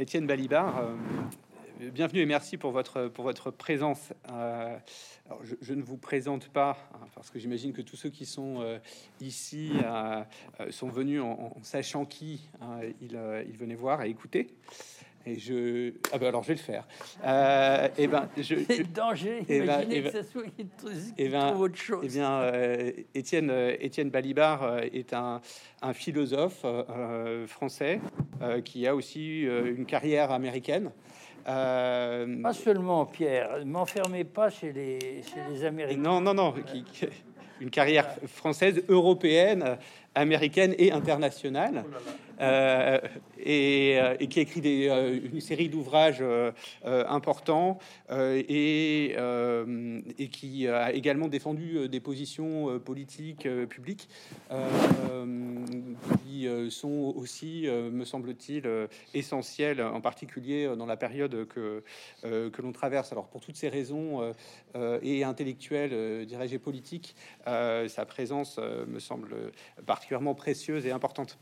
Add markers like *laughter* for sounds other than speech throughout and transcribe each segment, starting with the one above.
Étienne Balibar, euh, bienvenue et merci pour votre, pour votre présence. Euh, alors je, ne vous présente pas, hein, parce que j'imagine que tous ceux qui sont euh, ici sont venus en, sachant qui hein, ils, ils, venaient voir et écouter. Et je. Ah ben alors je vais le faire. Euh, et eh ben je. C'est danger. Et eh ben, Imaginez eh ben, que ça soit et ben, autre chose. Eh bien, euh, Étienne, euh, Étienne Balibar euh, est un, un philosophe français qui a aussi une carrière américaine. Pas seulement Pierre, m'enfermez pas chez les, chez les Américains. Non, non, non, qui, une carrière française, européenne, américaine et internationale. Oh et, qui a écrit euh, une série d'ouvrages importants et, qui a également défendu des positions politiques publiques qui sont aussi, me semble-t-il, essentielles, en particulier dans la période que, que l'on traverse. Alors pour toutes ces raisons et intellectuelles, dirais-je, et politiques, sa présence me semble particulièrement précieuse et importante.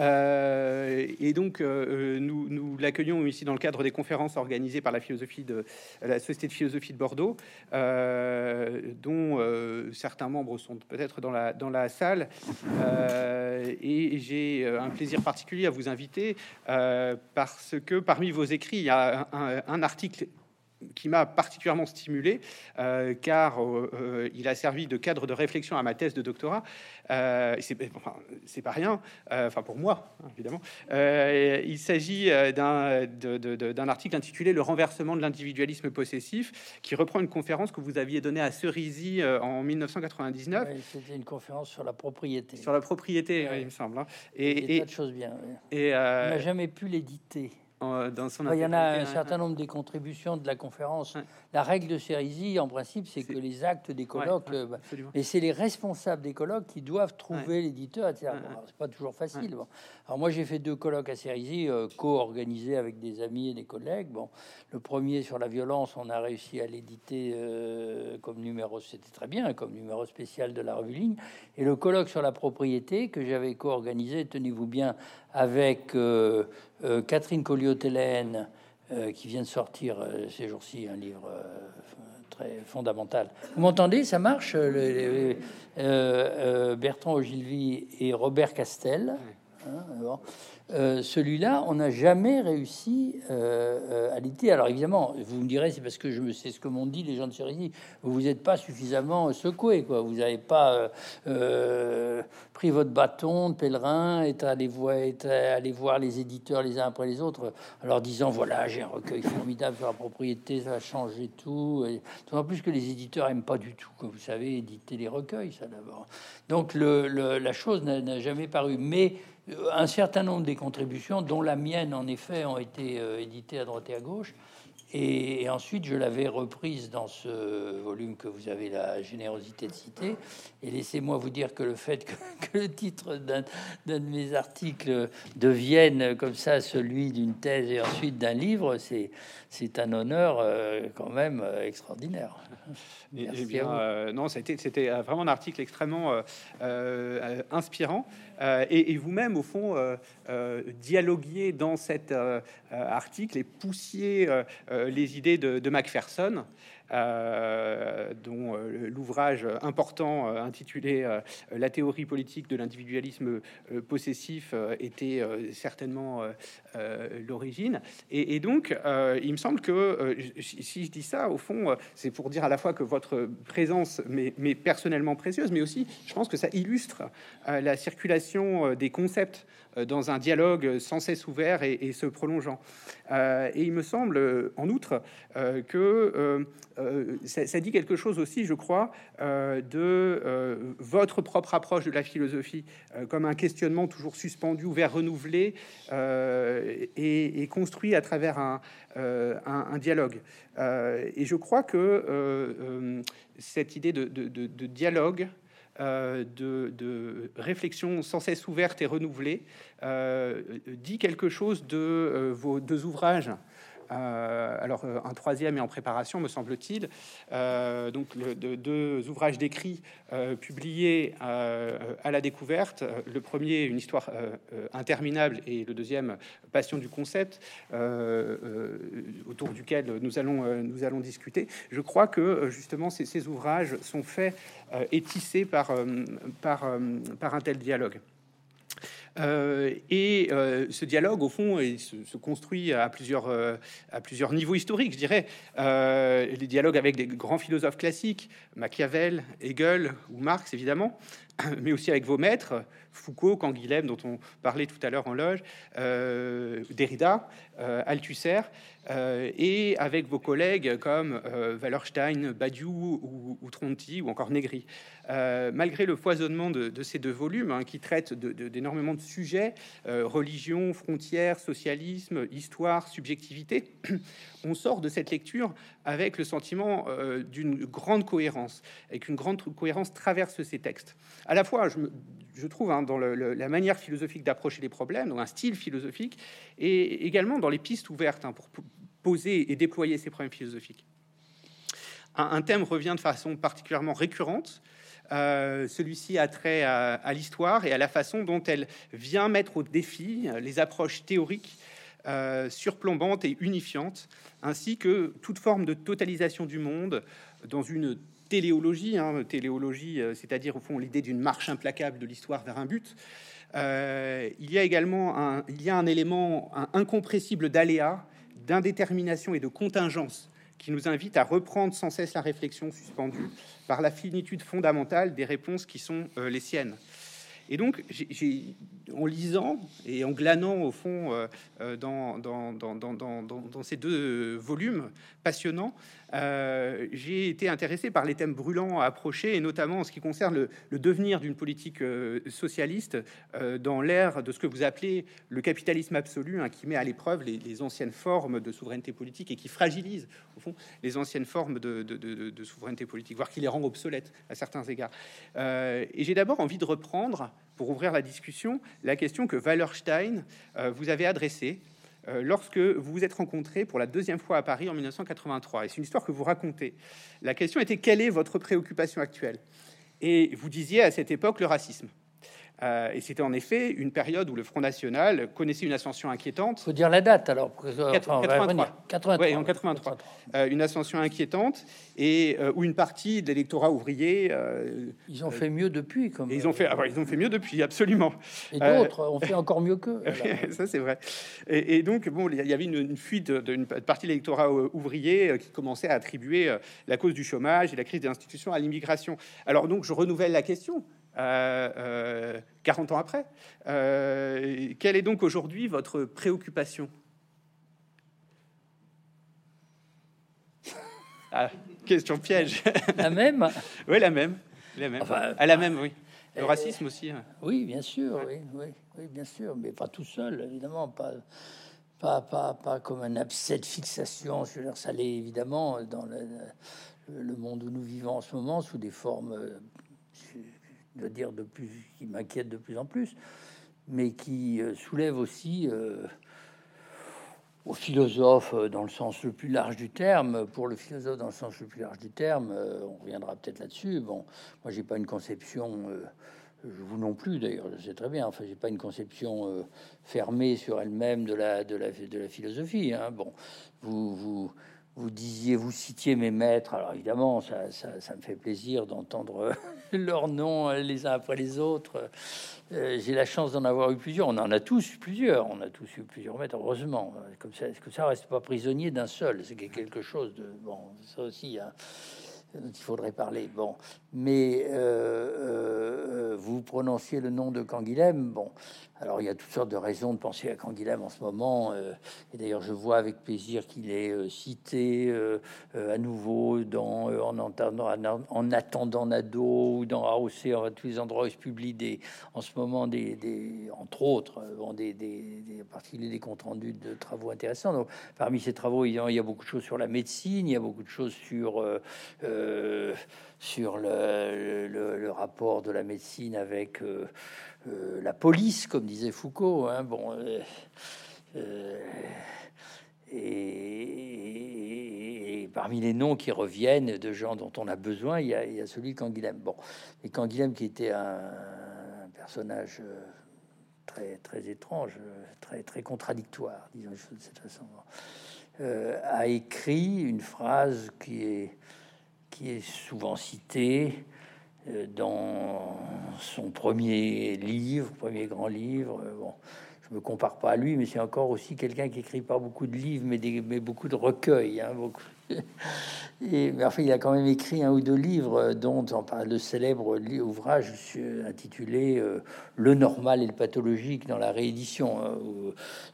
Euh, et donc, euh, nous, nous l'accueillons ici dans le cadre des conférences organisées par la de la Société de philosophie de Bordeaux, euh, dont certains membres sont peut-être dans la, salle. et j'ai un plaisir particulier à vous inviter parce que parmi vos écrits, il y a un article qui m'a particulièrement stimulé, euh, car euh, euh, il a servi de cadre de réflexion à ma thèse de doctorat. c'est pas rien, enfin pour moi, évidemment. il s'agit d'un article intitulé Le renversement de l'individualisme possessif, qui reprend une conférence que vous aviez donnée à Cerisy en 1999. C'était une conférence sur la propriété. Sur la propriété, il me semble. Hein. Et, et, de choses bien. Et, on n'a jamais pu l'éditer. Dans son il y en a un certain nombre des contributions de la conférence la règle de Cérisy, en principe, c'est que les actes des colloques, euh, bah, et c'est les responsables des colloques qui doivent trouver l'éditeur, etc. c'est pas toujours facile. Alors moi, j'ai fait deux colloques à Cérisy, euh, co-organisés avec des amis et des collègues. Bon, le premier sur la violence, on a réussi à l'éditer euh, comme numéro, c'était très bien, comme numéro spécial de la revue Ligne. Et le colloque sur la propriété que j'avais co-organisé, tenez-vous bien, avec Catherine Colliot-Hélène, euh, qui vient de sortir euh, ces jours-ci un livre euh, très fondamental. Vous m'entendez? Ça marche Bertrand Ogilvy et Robert Castel. Hein, euh, celui-là, on n'a jamais réussi euh, euh, à l'éditer. Alors évidemment, vous me direz, c'est parce que je me sais ce que m'ont dit les gens de Cerisy. Vous n'êtes pas suffisamment secoué, quoi. Vous n'avez pas pris votre bâton de pèlerin et allé voir, les éditeurs les uns après les autres, en leur disant voilà, j'ai un recueil formidable sur la propriété, ça va changer tout. En plus que les éditeurs aiment pas du tout, comme vous savez, éditer les recueils, ça d'abord. Donc la chose n'a jamais paru, mais un certain nombre des contributions, dont la mienne en effet, ont été euh, éditées à droite et à gauche. Et, ensuite, je l'avais reprise dans ce volume que vous avez la générosité de citer. Et laissez-moi vous dire que le fait que, *laughs* le titre d'un de mes articles devienne comme ça celui d'une thèse et ensuite d'un livre, c'est un honneur euh, quand même euh, extraordinaire. Bien, euh, non, c'était vraiment un article extrêmement inspirant. et, vous-même, au fond, dialoguiez dans cet article et poussiez les idées de, de Macpherson. Euh, dont euh, l'ouvrage important euh, intitulé La théorie politique de l'individualisme possessif était certainement l'origine. Et, donc, il me semble que si je dis ça, au fond, c'est pour dire à la fois que votre présence m'est personnellement précieuse, mais aussi, je pense que ça illustre la circulation des concepts dans un dialogue sans cesse ouvert et, se prolongeant. et il me semble, en outre, que euh, ça, dit quelque chose aussi, je crois, euh, de euh, votre propre approche de la philosophie comme un questionnement toujours suspendu, ouvert, renouvelé et, construit à travers un, dialogue. et je crois que cette idée de, dialogue, de, réflexion sans cesse ouverte et renouvelée, dit quelque chose de vos deux ouvrages alors un troisième est en préparation, me semble-t-il. donc le, deux ouvrages d'écrit publiés à la découverte. Le premier, une histoire interminable, et le deuxième, Passion du concept, autour duquel nous allons, nous allons discuter. Je crois que justement ces, ouvrages sont faits et tissés par, par un tel dialogue. Euh, et euh, ce dialogue, au fond, se, construit à plusieurs, euh, à plusieurs niveaux historiques, je dirais. les dialogues avec des grands philosophes classiques, Machiavel, Hegel ou Marx, évidemment, *clears throat* mais aussi avec vos maîtres, Foucault, Canguilhem, dont on parlait tout à l'heure en loge, Derrida, Althusser, et avec vos collègues comme Wallerstein, Badiou ou, Tronti ou encore Negri. malgré le foisonnement de, ces deux volumes, hein, qui traitent d'énormément de, sujets, religion, frontières, socialisme, histoire, subjectivité, *clears throat* on sort de cette lecture avec le sentiment d'une grande cohérence, et qu'une grande cohérence traverse ces textes. À la fois, je, trouve, hein, dans la manière philosophique d'approcher les problèmes, dans un style philosophique, et également dans les pistes ouvertes hein, pour poser et déployer ces problèmes philosophiques. Un, thème revient de façon particulièrement récurrente. Euh, celui-ci a trait à, l'histoire et à la façon dont elle vient mettre au défi les approches théoriques euh, surplombantes et unifiantes, ainsi que toute forme de totalisation du monde dans une téléologie, hein, euh, c'est-à-dire au fond l'idée d'une marche implacable de l'histoire vers un but. Euh, il y a également un, il y a un élément incompressible d'aléa, d'indétermination et de contingence qui nous invite à reprendre sans cesse la réflexion suspendue par la finitude fondamentale des réponses qui sont euh, les siennes. Et donc, en lisant et en glanant au fond dans, dans, dans, dans, ces deux volumes passionnants, euh, j'ai été intéressé par les thèmes brûlants à approcher, et notamment en ce qui concerne le, devenir d'une politique euh, socialiste euh, dans l'ère de ce que vous appelez le capitalisme absolu, hein, qui met à l'épreuve les, anciennes formes de souveraineté politique et qui fragilise, au fond, les anciennes formes de, de souveraineté politique, voire qui les rend obsolètes à certains égards. et j'ai d'abord envie de reprendre, pour ouvrir la discussion, la question que Wallerstein vous avez adressée lorsque vous vous êtes rencontrés pour la deuxième fois à Paris en 1983. Et c'est une histoire que vous racontez. La question était quelle est votre préoccupation actuelle? Et vous disiez à cette époque le racisme. Euh, et c'était en effet une période où le Front National connaissait une ascension inquiétante. Il faut dire la date alors. 83. en 83. Euh, une ascension inquiétante et euh, où une partie de l'électorat ouvrier. ils ont fait mieux depuis. Comme, ils, ont fait, ah ils ont fait mieux depuis, absolument. Et d'autres ont fait encore mieux qu'eux. *laughs* ça, c'est vrai. Et, donc, bon, il y avait une, fuite d'une partie de l'électorat ouvrier qui commençait à attribuer la cause du chômage et la crise des institutions à l'immigration. Alors, donc, je renouvelle la question. 40 euh, euh, ans après. Euh, quelle est donc aujourd'hui votre préoccupation? *laughs* Ah, Question piège. La même? *laughs* Oui, la même. La même. Enfin, ah, la même, oui. Le racisme aussi. Hein. Oui, bien sûr, oui, oui, bien sûr, mais pas tout seul, évidemment, pas, pas, pas, pas comme un abcès de fixation. Je veux dire, ça l'est évidemment dans le, le, monde où nous vivons en ce moment sous des formes de dire de plus, qui m'inquiète de plus en plus, mais qui euh, soulève aussi euh, aux philosophes euh, dans le sens le plus large du terme. Pour le philosophe dans le sens le plus large du terme, on reviendra peut-être là-dessus. Bon, moi j'ai pas une conception, vous non plus d'ailleurs, je sais très bien. Enfin, j'ai pas une conception fermée sur elle-même de la de la de la philosophie. Hein. Bon, vous vous vous disiez, vous citiez mes maîtres. Alors évidemment, ça, ça, me fait plaisir d'entendre *laughs* leurs noms les uns après les autres. Euh, j'ai la chance d'en avoir eu plusieurs. On en a tous eu plusieurs. On a tous eu plusieurs maîtres, heureusement. Comme ça, que ça reste pas prisonnier d'un seul? C'est quelque chose de bon. Ça aussi, hein, il faudrait parler. Bon, mais euh, euh, vous prononciez le nom de Canguilhem. Bon, alors il y a toutes sortes de raisons de penser à Canguilhem en ce moment, euh, et d'ailleurs je vois avec plaisir qu'il est euh, cité euh, à nouveau dans en, attendant Nado ou dans AOC, en tous les endroits où se publie des, en ce moment des, entre autres, bon, des, des, des, comptes rendus de travaux intéressants. Parmi ces travaux, il y a beaucoup de choses sur la médecine, il y a beaucoup de choses sur sur le, rapport de la médecine avec euh, la police, comme disait Foucault. Hein, bon, euh, euh, et, parmi les noms qui reviennent de gens dont on a besoin, il y a, celui Canguilhem. Bon, et Canguilhem qui était un, personnage très très étrange, très très contradictoire, disons de cette façon, a écrit une phrase qui est qui est souvent citée dans son premier livre, premier grand livre. Bon, je me compare pas à lui, mais c'est encore aussi quelqu'un qui écrit pas beaucoup de livres, mais, des, mais beaucoup de recueils. Hein, beaucoup. *laughs* Et, mais enfin, il a quand même écrit un ou deux livres, dont on parle le célèbre ouvrage intitulé euh, Le normal et le pathologique dans la réédition. Hein,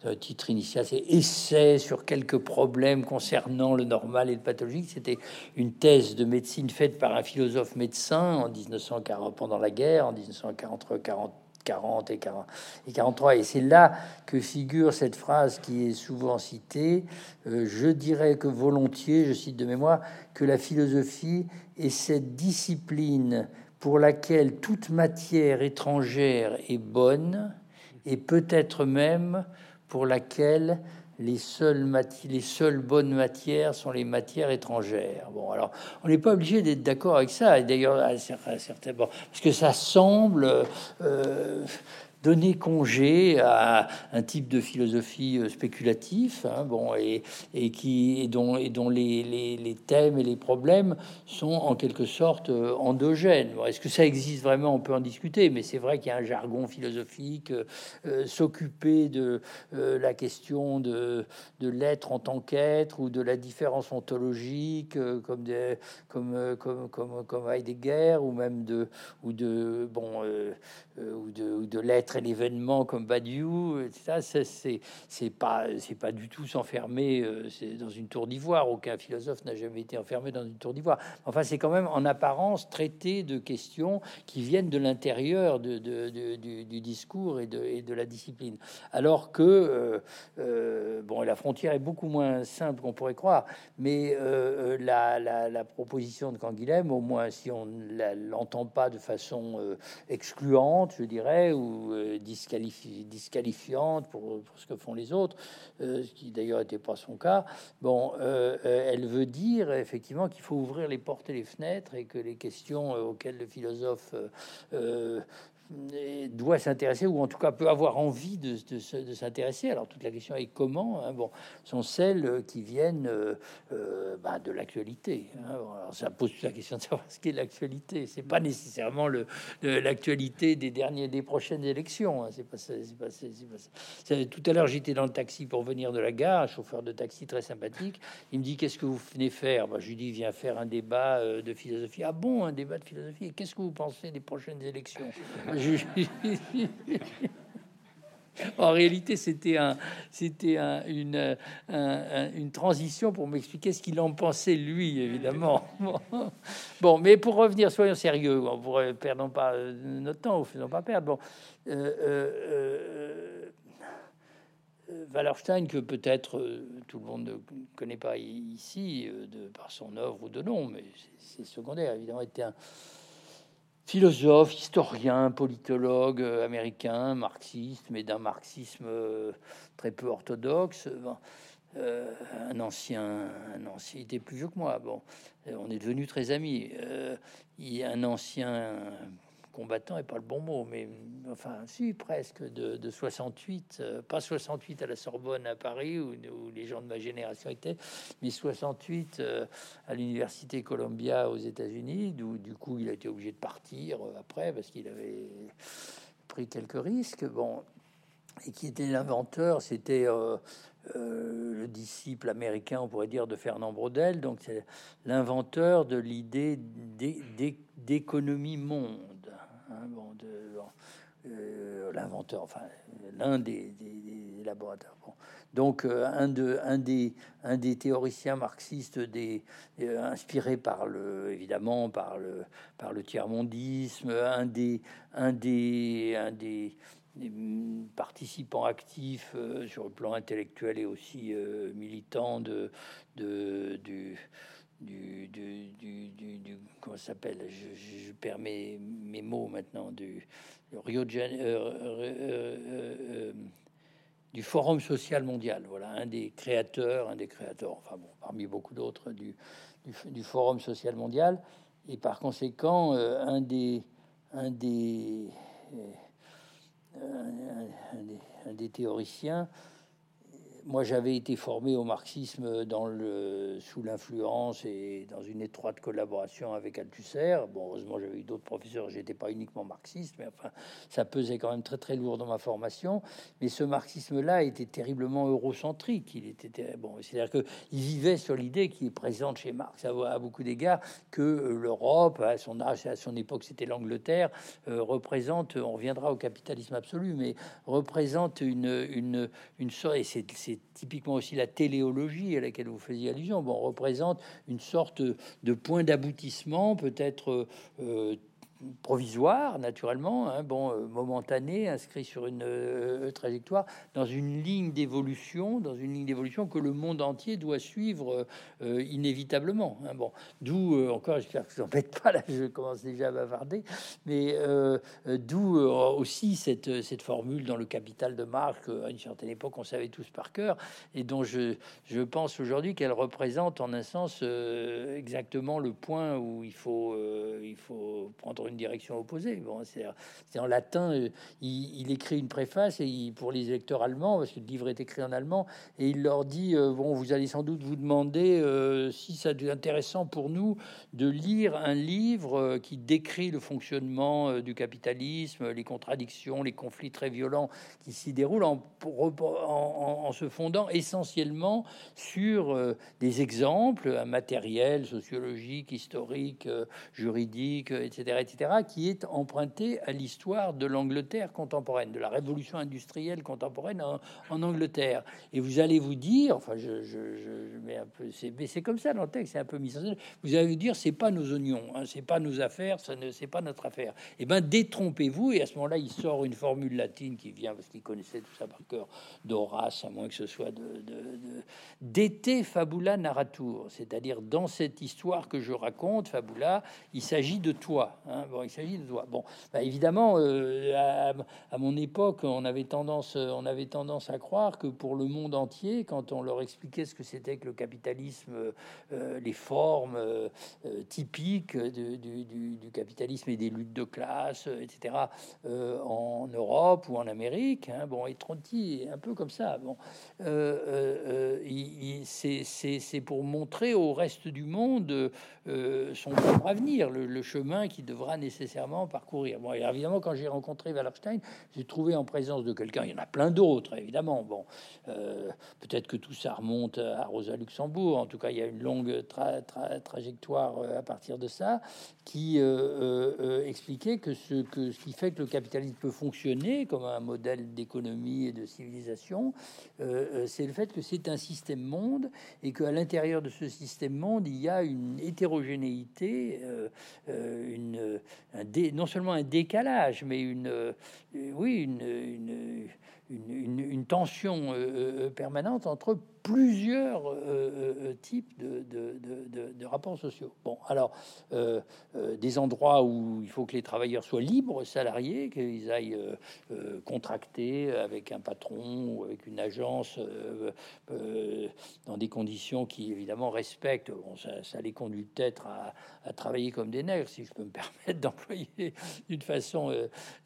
le titre initial, c'est Essai sur quelques problèmes concernant le normal et le pathologique. C'était une thèse de médecine faite par un philosophe médecin en 1940, pendant la guerre, en 1943-40 40 et, 40 et 43. Et c'est là que figure cette phrase qui est souvent citée. Euh, je dirais que volontiers, je cite de mémoire, que la philosophie est cette discipline pour laquelle toute matière étrangère est bonne et peut-être même pour laquelle les seules, les seules bonnes matières sont les matières étrangères. Bon, alors, on n'est pas obligé d'être d'accord avec ça, et d'ailleurs, parce que ça semble euh, donner congé à un type de philosophie euh, spéculatif, hein, bon, et, et, qui, et dont, et dont les, les, les, thèmes et les problèmes sont en quelque sorte euh, endogènes. Est-ce que ça existe vraiment? On peut en discuter, mais c'est vrai qu'il y a un jargon philosophique, euh, s'occuper de la question de, de l'être en tant qu'être ou de la différence ontologique, comme, des, comme, comme, comme, comme Heidegger, ou même de, ou de, bon, ou de, ou de l'être l'événement comme Badiou, ça C'est pas c'est pas du tout s'enfermer euh, dans une tour d'ivoire. Aucun philosophe n'a jamais été enfermé dans une tour d'ivoire. Enfin, c'est quand même en apparence traité de questions qui viennent de l'intérieur du, discours et de, la discipline. Alors que euh, euh, bon, la frontière est beaucoup moins simple qu'on pourrait croire, mais la, proposition de Canguilhem, au moins si on l'entend pas de façon excluante, je dirais, ou disqualifiante pour, ce que font les autres, euh, ce qui d'ailleurs n'était pas son cas. Bon, euh, euh, elle veut dire effectivement qu'il faut ouvrir les portes et les fenêtres et que les questions auxquelles le philosophe doit s'intéresser ou en tout cas peut avoir envie de, s'intéresser. Alors toute la question est comment. Hein, bon, sont celles qui viennent euh, euh, bah, de l'actualité. Hein. ça pose la question de savoir ce qu'est l'actualité. C'est pas nécessairement l'actualité des derniers des prochaines élections. Hein. C'est pas, c'est pas, Tout à l'heure j'étais dans le taxi pour venir de la gare, un chauffeur de taxi très sympathique. Il me dit qu'est-ce que vous venez faire? Bah, Je lui dis viens faire un débat euh, de philosophie. Ah bon, un débat de philosophie? Qu'est-ce que vous pensez des prochaines élections? En réalité, c'était un, c'était une, une transition pour m'expliquer ce qu'il en pensait lui, évidemment. *laughs* Bon. mais pour revenir, soyons sérieux, on pourrait perdons pas notre temps ou faisons pas perdre. Bon, euh, euh, euh, Wallerstein, que peut-être tout le monde ne connaît pas ici de par son œuvre ou de nom, mais c'est secondaire, évidemment, était un philosophe, historien, politologue euh, américain, marxiste, mais d'un marxisme euh, très peu orthodoxe. Euh, un ancien, un ancien, il était plus vieux que moi. Bon, on est devenus très amis. il y a un ancien combattant est pas le bon mot, mais enfin, si, presque, de, 68, euh, pas 68 à la Sorbonne à Paris, où, les gens de ma génération étaient, mais 68 euh, à l'université Columbia aux États-Unis, d'où du coup il a été obligé de partir euh, après parce qu'il avait pris quelques risques. Bon, et qui était l'inventeur, c'était le disciple américain, on pourrait dire, de Fernand Braudel, donc c'est l'inventeur de l'idée d'économie monde. Hein, euh, l'inventeur, enfin l'un des, laboratoires. Donc euh, un, de, un, des, un des théoriciens marxistes des, euh, par le, évidemment par le, par le tiers-mondisme, un des, un des, un des, participants actifs sur le plan intellectuel et aussi militant de, de, du du, du, du, du, comment s'appelle? Je, je, perds mes, mots maintenant du Rio de Janeiro, euh, euh, euh, du Forum social mondial. Voilà, un des créateurs, un des créateurs, enfin bon, parmi beaucoup d'autres, du, du, Forum social mondial, et par conséquent, un des, un des, un des théoriciens moi, j'avais été formé au marxisme dans le, sous l'influence et dans une étroite collaboration avec Althusser. Bon, heureusement, j'avais eu d'autres professeurs. J'étais pas uniquement marxiste, mais enfin, ça pesait quand même très très lourd dans ma formation. Mais ce marxisme-là était terriblement eurocentrique. Il était bon, c'est-à-dire que il vivait sur l'idée qui est présente chez Marx à, beaucoup d'égards que l'Europe, à son âge, à son époque, c'était l'Angleterre, euh, représente. On reviendra au capitalisme absolu, mais représente une une une sorte. Et c'est typiquement aussi la téléologie à laquelle vous faisiez allusion, bon, représente une sorte de point d'aboutissement, peut-être euh, provisoire, naturellement, hein, bon, euh, momentané, inscrit sur une euh, trajectoire, dans une ligne d'évolution, dans une ligne d'évolution que le monde entier doit suivre euh, inévitablement. Hein, bon, d'où encore, j'espère que je n'embête pas là, je commence déjà à bavarder, mais d'où aussi cette, cette formule dans le Capital de Marx, à une certaine époque, on savait tous par cœur, et dont je, je pense aujourd'hui qu'elle représente en un sens exactement le point où il faut, il faut prendre une direction opposée. Bon, c'est en latin, euh, il, écrit une préface et pour les lecteurs allemands, parce que le livre est écrit en allemand, et il leur dit euh, bon, vous allez sans doute vous demander euh, si ça est intéressant pour nous de lire un livre qui décrit le fonctionnement du capitalisme, les contradictions, les conflits très violents qui s'y déroulent en, se fondant essentiellement sur des exemples matériels, sociologiques, historiques, juridiques, etc., etc qui est emprunté à l'histoire de l'Angleterre contemporaine, de la révolution industrielle contemporaine en, Angleterre. Et vous allez vous dire, enfin, je, mets un peu, mais c'est comme ça dans le texte, c'est un peu mis en scène. Vous allez vous dire, c'est pas nos oignons, hein, c'est pas nos affaires, ça ne, c'est pas notre affaire. Eh ben, détrompez-vous. Et à ce moment-là, il sort une formule latine qui vient parce qu'il connaissait tout ça par cœur d'Horace, à moins que ce soit de, d'été fabula narratur, c'est-à-dire dans cette histoire que je raconte, fabula, il s'agit de toi. Hein, il s'agit de toi. Bon, évidemment, euh, à, mon époque, on avait tendance, euh, on avait tendance à croire que pour le monde entier, quand on leur expliquait ce que c'était que le capitalisme, euh, les formes typiques du, capitalisme et des luttes de classe, etc., en Europe ou en Amérique, hein, bon, et Tronti un peu comme ça. Bon, c'est pour montrer au reste du monde son avenir, le, le chemin qui devra nécessairement parcourir. Bon, évidemment, quand j'ai rencontré Wallerstein, j'ai trouvé en présence de quelqu'un, il y en a plein d'autres, évidemment. Bon, euh, peut-être que tout ça remonte à Rosa Luxembourg. En tout cas, il y a une longue trajectoire euh, à partir de ça qui euh, expliquait que ce, que ce qui fait que le capitalisme peut fonctionner comme un modèle d'économie et de civilisation, c'est le fait que c'est un système monde et qu'à l'intérieur de ce système monde, il y a une hétérogénéité, une, non seulement un décalage, mais une, euh, oui, une, une, tension euh, euh, permanente entre plusieurs euh, euh, euh, types de, de, rapports sociaux. Bon, alors, des endroits où il faut que les travailleurs soient libres, salariés, qu'ils aillent contracter avec un patron ou avec une agence dans des conditions qui, évidemment, respectent. Bon, ça, les conduit peut-être à, travailler comme des nègres, si je peux me *laughs* permettre d'employer d'une façon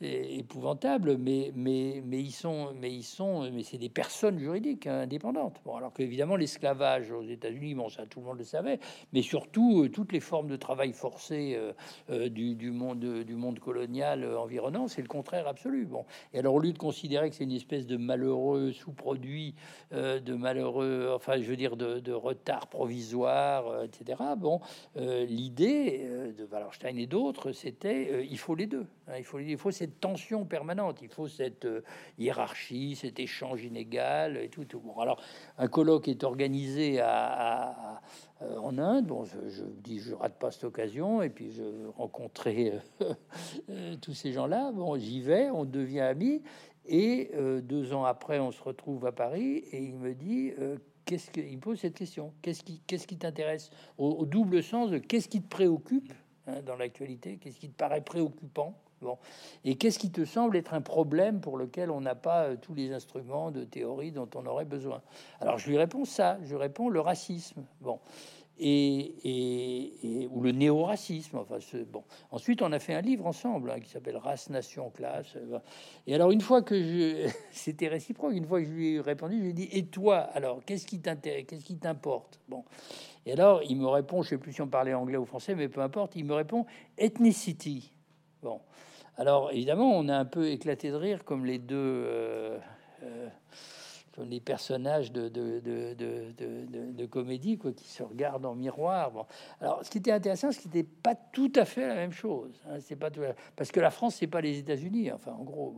épouvantable, mais, mais, mais ils sont, mais ils sont, mais c'est des personnes juridiques indépendantes. Bon, alors, alors l'esclavage aux États-Unis, bon ça tout le monde le savait, mais surtout euh, toutes les formes de travail forcé euh, euh, du, monde colonial environnant, c'est le contraire absolu. Bon, et alors au lieu de considérer que c'est une espèce de malheureux sous-produit, de malheureux, enfin je veux dire de, retard provisoire, etc. Bon, l'idée de Wallerstein et d'autres, c'était il faut les deux. Hein, il faut cette tension permanente, il faut cette hiérarchie, cet échange inégal et tout. tout. Bon, alors un colloque est organisé à, euh, en Inde. Bon, je, dis, je rate pas cette occasion, et puis je rencontrais euh, *laughs* euh, tous ces gens-là. Bon, j'y vais, on devient amis, et deux ans après, on se retrouve à Paris, et il me dit. Qu'est-ce que, il me pose cette question Qu'est-ce qui, qu'est-ce t'intéresse? Au, double sens de qu'est-ce qui te préoccupe hein, dans l'actualité? Qu'est-ce qui te paraît préoccupant? Bon. Et qu'est-ce qui te semble être un problème pour lequel on n'a pas euh, tous les instruments de théorie dont on aurait besoin? Alors je lui réponds ça, je réponds le racisme. Bon et, ou le néo-racisme. Enfin, bon. Ensuite, on a fait un livre ensemble hein, qui s'appelle Race, Nation, Classe. Euh, et alors, une fois que je, *laughs* c'était réciproque, une fois que je lui ai répondu, je lui ai dit Et toi, alors, qu'est-ce qui t'intéresse Qu'est-ce qui t'importe? Bon. Et alors, il me répond, je sais plus si on parlait anglais ou français, mais peu importe, il me répond ethnicity. Bon. Alors, évidemment, on a un peu éclaté de rire comme les deux. Euh, euh, les personnages de, de, de, de, comédie quoi, qui se regardent en miroir. Bon. Alors, ce qui était intéressant, ce qui n'était pas tout à fait la même chose. Hein, c'est pas tout... parce que la France, c'est pas les États-Unis. Enfin, en gros.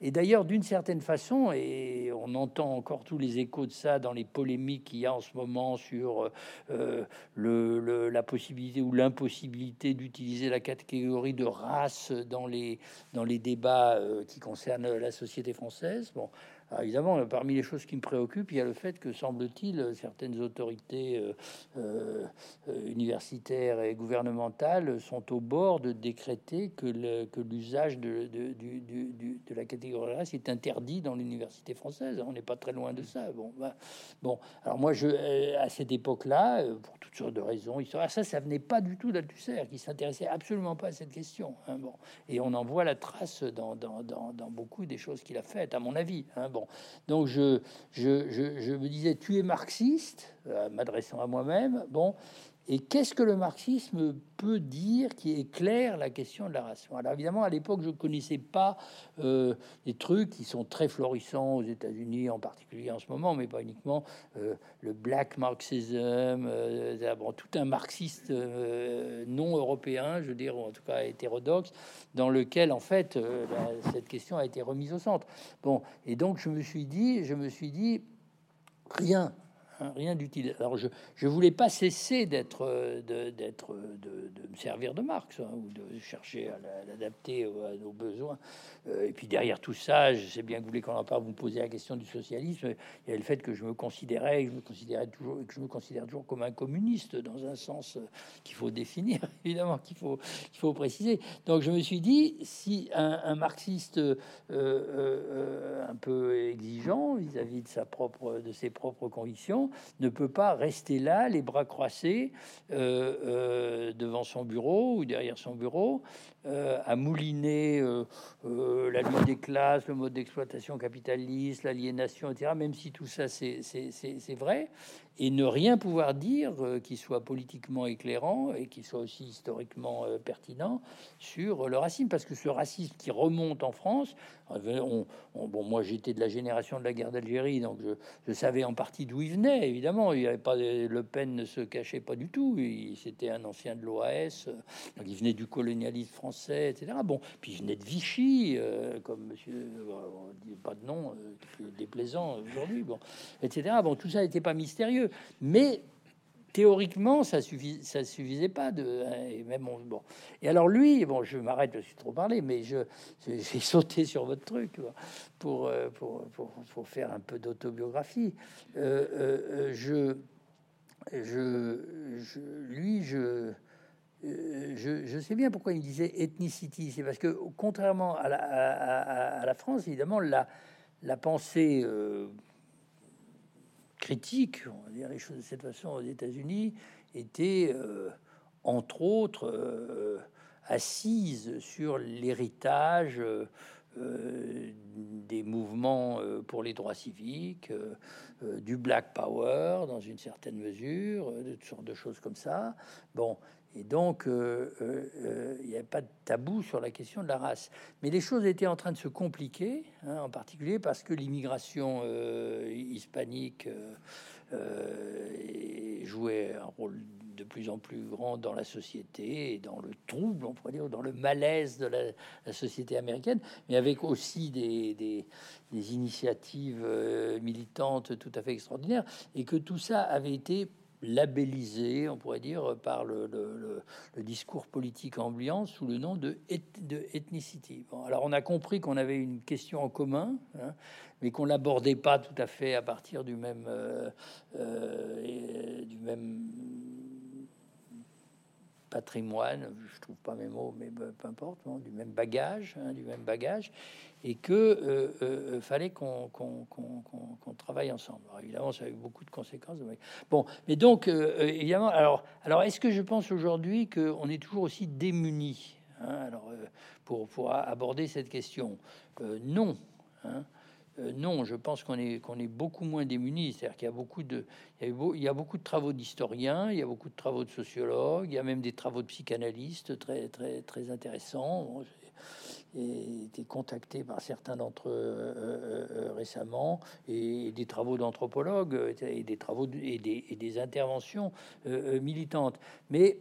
Et d'ailleurs, d'une certaine façon, et on entend encore tous les échos de ça dans les polémiques qu'il y a en ce moment sur euh, le, la possibilité ou l'impossibilité d'utiliser la catégorie de race dans les, dans les débats euh, qui concernent la société française. Bon, alors évidemment, parmi les choses qui me préoccupent, il y a le fait que, semble-t-il, certaines autorités euh, euh, universitaires et gouvernementales sont au bord de décréter que l'usage de, la catégorie race est interdit dans l'université française. On n'est pas très loin de ça. Bon, bah, bon. alors moi, euh, à cette époque-là, pour toutes sortes de raisons, ça, ça venait pas du tout d'Althusser, qui s'intéressait absolument pas à cette question. Hein, bon. Et on en voit la trace dans beaucoup des choses qu'il a faites, à mon avis. Hein, bon. Donc je, je, me disais, tu es marxiste, euh, m'adressant à moi-même. Et qu'est-ce que le marxisme peut dire qui éclaire la question de la race Alors évidemment, à l'époque, je ne connaissais pas euh, des trucs qui sont très florissants aux États-Unis, en particulier en ce moment, mais pas uniquement euh, le black marxism, euh, bon, tout un marxiste non européen, je veux dire, ou en tout cas hétérodoxe, dans lequel en fait cette question a été remise au centre. Bon, et donc je me suis dit, je me suis dit, rien rien d'utile. Alors je ne voulais pas cesser d'être euh, d'être de, de, me servir de Marx hein, ou de chercher à l'adapter à nos besoins. Euh, et puis derrière tout ça, je sais bien que vous voulez qu'on en parle, vous me posez la question du socialisme. Il y a le fait que je me considérais, je me considérais toujours, que je me considère toujours comme un communiste dans un sens euh, qu'il faut définir, *laughs* évidemment qu'il faut qu'il faut préciser. Donc je me suis dit si un, marxiste un peu exigeant vis-à-vis -vis de sa propre de ses propres convictions ne peut pas rester là, les bras croisés, euh, euh, devant son bureau ou derrière son bureau, euh, à mouliner la lutte des classes, le mode d'exploitation capitaliste, l'aliénation, etc., même si tout ça c'est vrai, et ne rien pouvoir dire qui soit politiquement éclairant et qui soit aussi historiquement pertinent sur le racisme, parce que ce racisme qui remonte en France, on, bon, moi j'étais de la génération de la guerre d'Algérie, donc je, savais en partie d'où il venait, évidemment. Il y pas Le Pen ne se cachait pas du tout. C'était un ancien de l'OAS. Donc il venait du colonialisme français, etc. Bon, puis il venait de Vichy, euh, comme Monsieur, euh, pas de nom, euh, déplaisant aujourd'hui. Bon, etc. Bon, tout ça n'était pas mystérieux, mais théoriquement, ça suffisait, ça suffisait pas de. Hein, et même bon. Et alors lui, bon, je m'arrête, je suis trop parlé, mais je *laughs* j'ai sauté sur votre truc pour pour, pour, pour faire un peu d'autobiographie. Euh, je, je, je, lui, je, je, sais bien pourquoi il disait ethnicity. C'est parce que, contrairement à la, à la France, évidemment, la, la pensée critique, on va dire les choses de cette façon aux États-Unis, était euh, entre autres euh, assise sur l'héritage euh, des mouvements pour les droits civiques, du Black Power dans une certaine mesure, de toutes sortes de choses comme ça. Bon, et donc, euh, euh, euh, il n'y avait pas de tabou sur la question de la race. Mais les choses étaient en train de se compliquer, hein, en particulier parce que l'immigration hispanique jouait un rôle de plus en plus grand dans la société et dans le trouble, on pourrait dire, dans le malaise de la, société américaine, mais avec aussi des, des initiatives militantes tout à fait extraordinaires, et que tout ça avait été labellisé, on pourrait dire, par le, discours politique ambiant sous le nom de, de ethnicity. Alors on a compris qu'on avait une question en commun, hein, mais qu'on l'abordait pas tout à fait à partir du même, euh, euh, du même patrimoine, je trouve pas mes mots, mais peu importe, du même bagage, hein, du même bagage, et que euh, euh, fallait qu'on travaille ensemble. évidemment, ça a eu beaucoup de conséquences. Bon, mais donc évidemment, alors, alors est-ce que je pense aujourd'hui qu'on est toujours aussi démunis hein, alors, pour, pour aborder cette question? Non. Hein. Euh, non, je pense qu'on est, qu'on est beaucoup moins démunis. C'est-à-dire qu'il y beaucoup de, il y a, beaucoup de travaux d'historiens, il y a beaucoup de travaux de sociologues, il y a même des travaux de psychanalystes très, très, très intéressants. J'ai été contacté par certains d'entre eux euh, euh, récemment, et des travaux d'anthropologues, et des travaux et, des, et des interventions militantes. Mais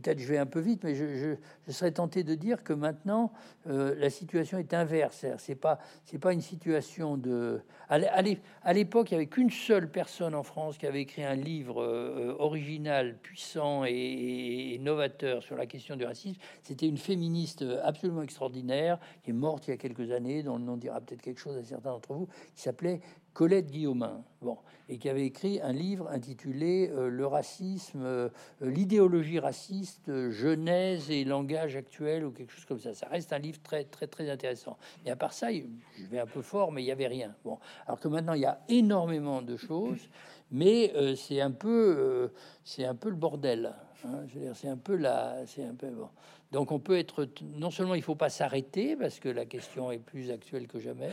peut-être je vais un peu vite, mais je, serais tenté de dire que maintenant euh, la situation est inverse. C'est pas c'est pas une situation de. À l'époque, il y avait qu'une seule personne en France qui avait écrit un livre euh, original, puissant et, novateur sur la question du racisme. C'était une féministe absolument extraordinaire qui est morte il y a quelques années, dont le nom dira peut-être quelque chose à certains d'entre vous, qui s'appelait Colette Guillaumin, bon, et qui avait écrit un livre intitulé euh, Le racisme, euh, l'idéologie raciste, genèse et langage actuel, ou quelque chose comme ça. Ça reste un livre très, très, très intéressant. Et à part ça, je vais un peu fort, mais il y avait rien. Bon, alors que maintenant, il y a énormément de choses, mais euh, c'est un peu, c'est un peu le bordel. Hein. c'est un peu là, c'est un peu bon. Donc, on peut être non seulement il faut pas s'arrêter parce que la question est plus actuelle que jamais.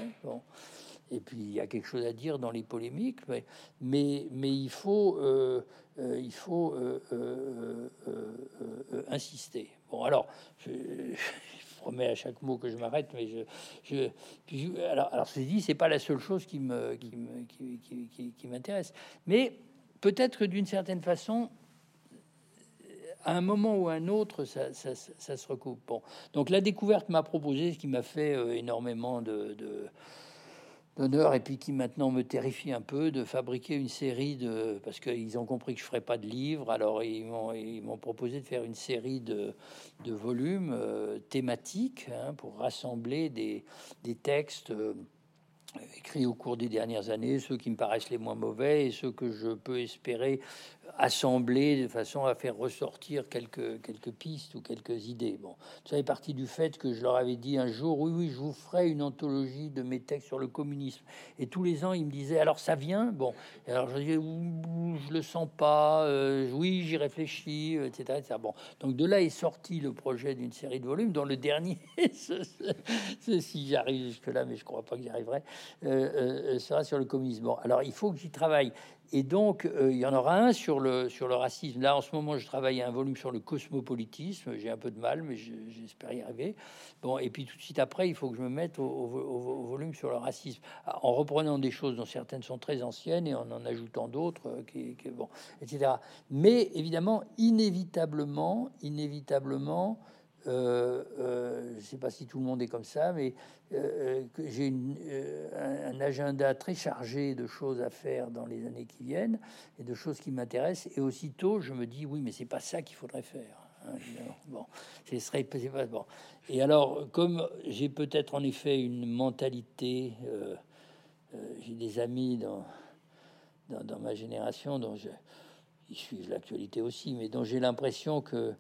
Et puis il y a quelque chose à dire dans les polémiques, mais, mais, il faut, euh, euh, il faut euh, insister. Bon, alors, je, promets à chaque mot que je m'arrête, mais je, je, alors, alors ceci dit, c'est pas la seule chose qui me, qui, qui, qui, m'intéresse, mais peut-être que d'une certaine façon, à un moment ou à un autre, ça, ça, se recoupe. Bon, donc la découverte m'a proposé, ce qui m'a fait énormément de d'honneur et puis qui maintenant me terrifie un peu de fabriquer une série de parce qu'ils ont compris que je ferais pas de livres alors ils m'ont ils m'ont proposé de faire une série de, volumes euh, thématiques hein, pour rassembler des, des textes euh, écrits au cours des dernières années, ceux qui me paraissent les moins mauvais et ceux que je peux espérer assembler de façon à faire ressortir quelques, quelques pistes ou quelques idées. Bon, ça est parti du fait que je leur avais dit un jour, oui, oui, je vous ferai une anthologie de mes textes sur le communisme. Et tous les ans, ils me disaient, alors ça vient? Bon, alors je disais, je le sens pas, euh, oui, j'y réfléchis, etc., etc., Bon, donc de là est sorti le projet d'une série de volumes, dont le dernier, *laughs* si j'arrive jusque-là, mais je crois pas que j'y arriverai, euh, euh, sera sur le communisme. Bon, alors il faut que j'y travaille. Et donc, euh, il y en aura un sur le, sur le racisme. Là, en ce moment, je travaille un volume sur le cosmopolitisme. J'ai un peu de mal, mais j'espère y arriver. Bon, et puis tout de suite après, il faut que je me mette au, volume sur le racisme, en reprenant des choses dont certaines sont très anciennes et en en ajoutant d'autres, euh, qui, qui, bon, etc. Mais évidemment, inévitablement, inévitablement, euh, euh, je ne sais pas si tout le monde est comme ça, mais euh, j'ai un, agenda très chargé de choses à faire dans les années qui viennent et de choses qui m'intéressent. Et aussitôt, je me dis oui, mais c'est pas ça qu'il faudrait faire. Hein, bon, ce serait pas bon. Et alors, comme j'ai peut-être en effet une mentalité, j'ai des amis dans, ma génération dont je, ils suivent l'actualité aussi, mais dont j'ai l'impression que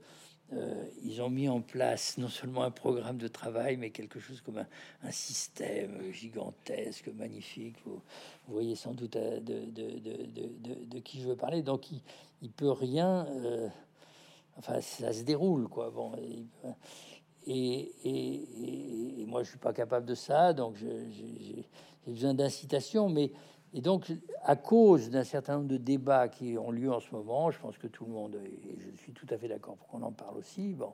euh, ils ont mis en place non seulement un programme de travail, mais quelque chose comme un, système gigantesque, magnifique. Vous, voyez sans doute euh, de, qui je veux parler. Donc, il, il peut rien. Euh, enfin, ça se déroule, quoi. Bon, et, et, moi, je suis pas capable de ça, donc j'ai besoin d'incitation, mais et donc, à cause d'un certain nombre de débats qui ont lieu en ce moment, je pense que tout le monde, et je suis tout à fait d'accord pour qu'on en parle aussi, bon,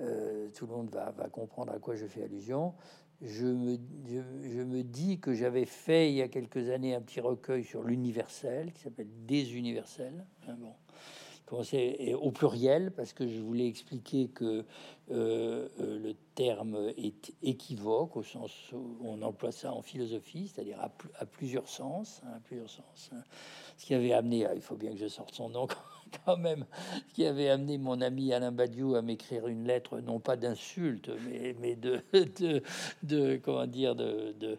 euh, tout le monde va, comprendre à quoi je fais allusion. Je me, je, me dis que j'avais fait il y a quelques années un petit recueil sur l'universel qui s'appelle Des universels. Hein, bon au pluriel parce que je voulais expliquer que le terme est équivoque au sens où on emploie ça en philosophie, c'est-à-dire à, plusieurs sens, hein, à plusieurs sens. Hein. Ce qui avait amené, il faut bien que je sorte son nom *laughs* quand même, qui avait amené mon ami Alain Badiou à m'écrire une lettre, non pas d'insulte, mais, *laughs* de, comment dire, de,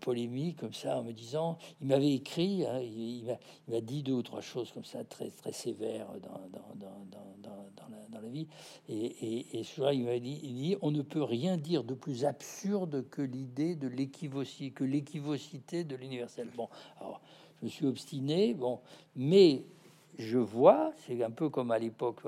polémique, comme ça, en me disant, il m'avait écrit, hein, il, m'a dit deux ou trois choses comme ça, très, très sévères dans, dans, dans, dans, la, vie. Et, et, il m'a dit, on ne peut rien dire de plus absurde que l'idée de l'équivocité, que l'équivocité de l'universel. Bon, alors, je me suis obstiné, bon, mais je vois, c'est un peu comme à l'époque,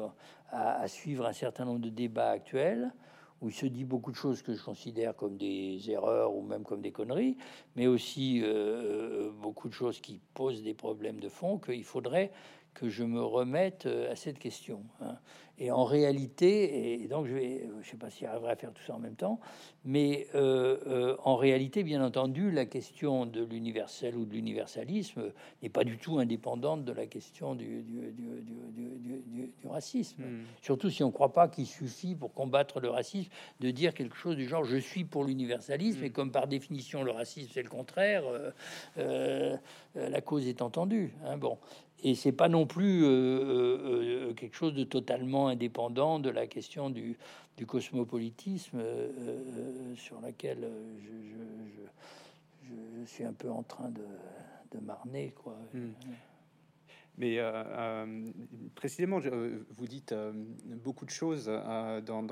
à, suivre un certain nombre de débats actuels, où il se dit beaucoup de choses que je considère comme des erreurs ou même comme des conneries, mais aussi euh, euh, beaucoup de choses qui posent des problèmes de fond qu'il faudrait que je me remette euh, à cette question. Hein. Et en réalité, et donc je vais, je sais pas si j'arriverai à faire tout ça en même temps, mais euh, euh, en réalité, bien entendu, la question de l'universel ou de l'universalisme n'est pas du tout indépendante de la question du, du, du, du racisme. Hmm. Surtout si on ne croit pas qu'il suffit pour combattre le racisme de dire quelque chose du genre je suis pour l'universalisme, hmm. et comme par définition le racisme c'est le contraire, la cause est entendue. Hein, bon, et c'est pas non plus euh, euh, euh, quelque chose de totalement indépendant de la question du, cosmopolitisme sur laquelle je, suis un peu en train de, marner quoi. Hmm. Mais précisément, vous dites beaucoup de choses dans,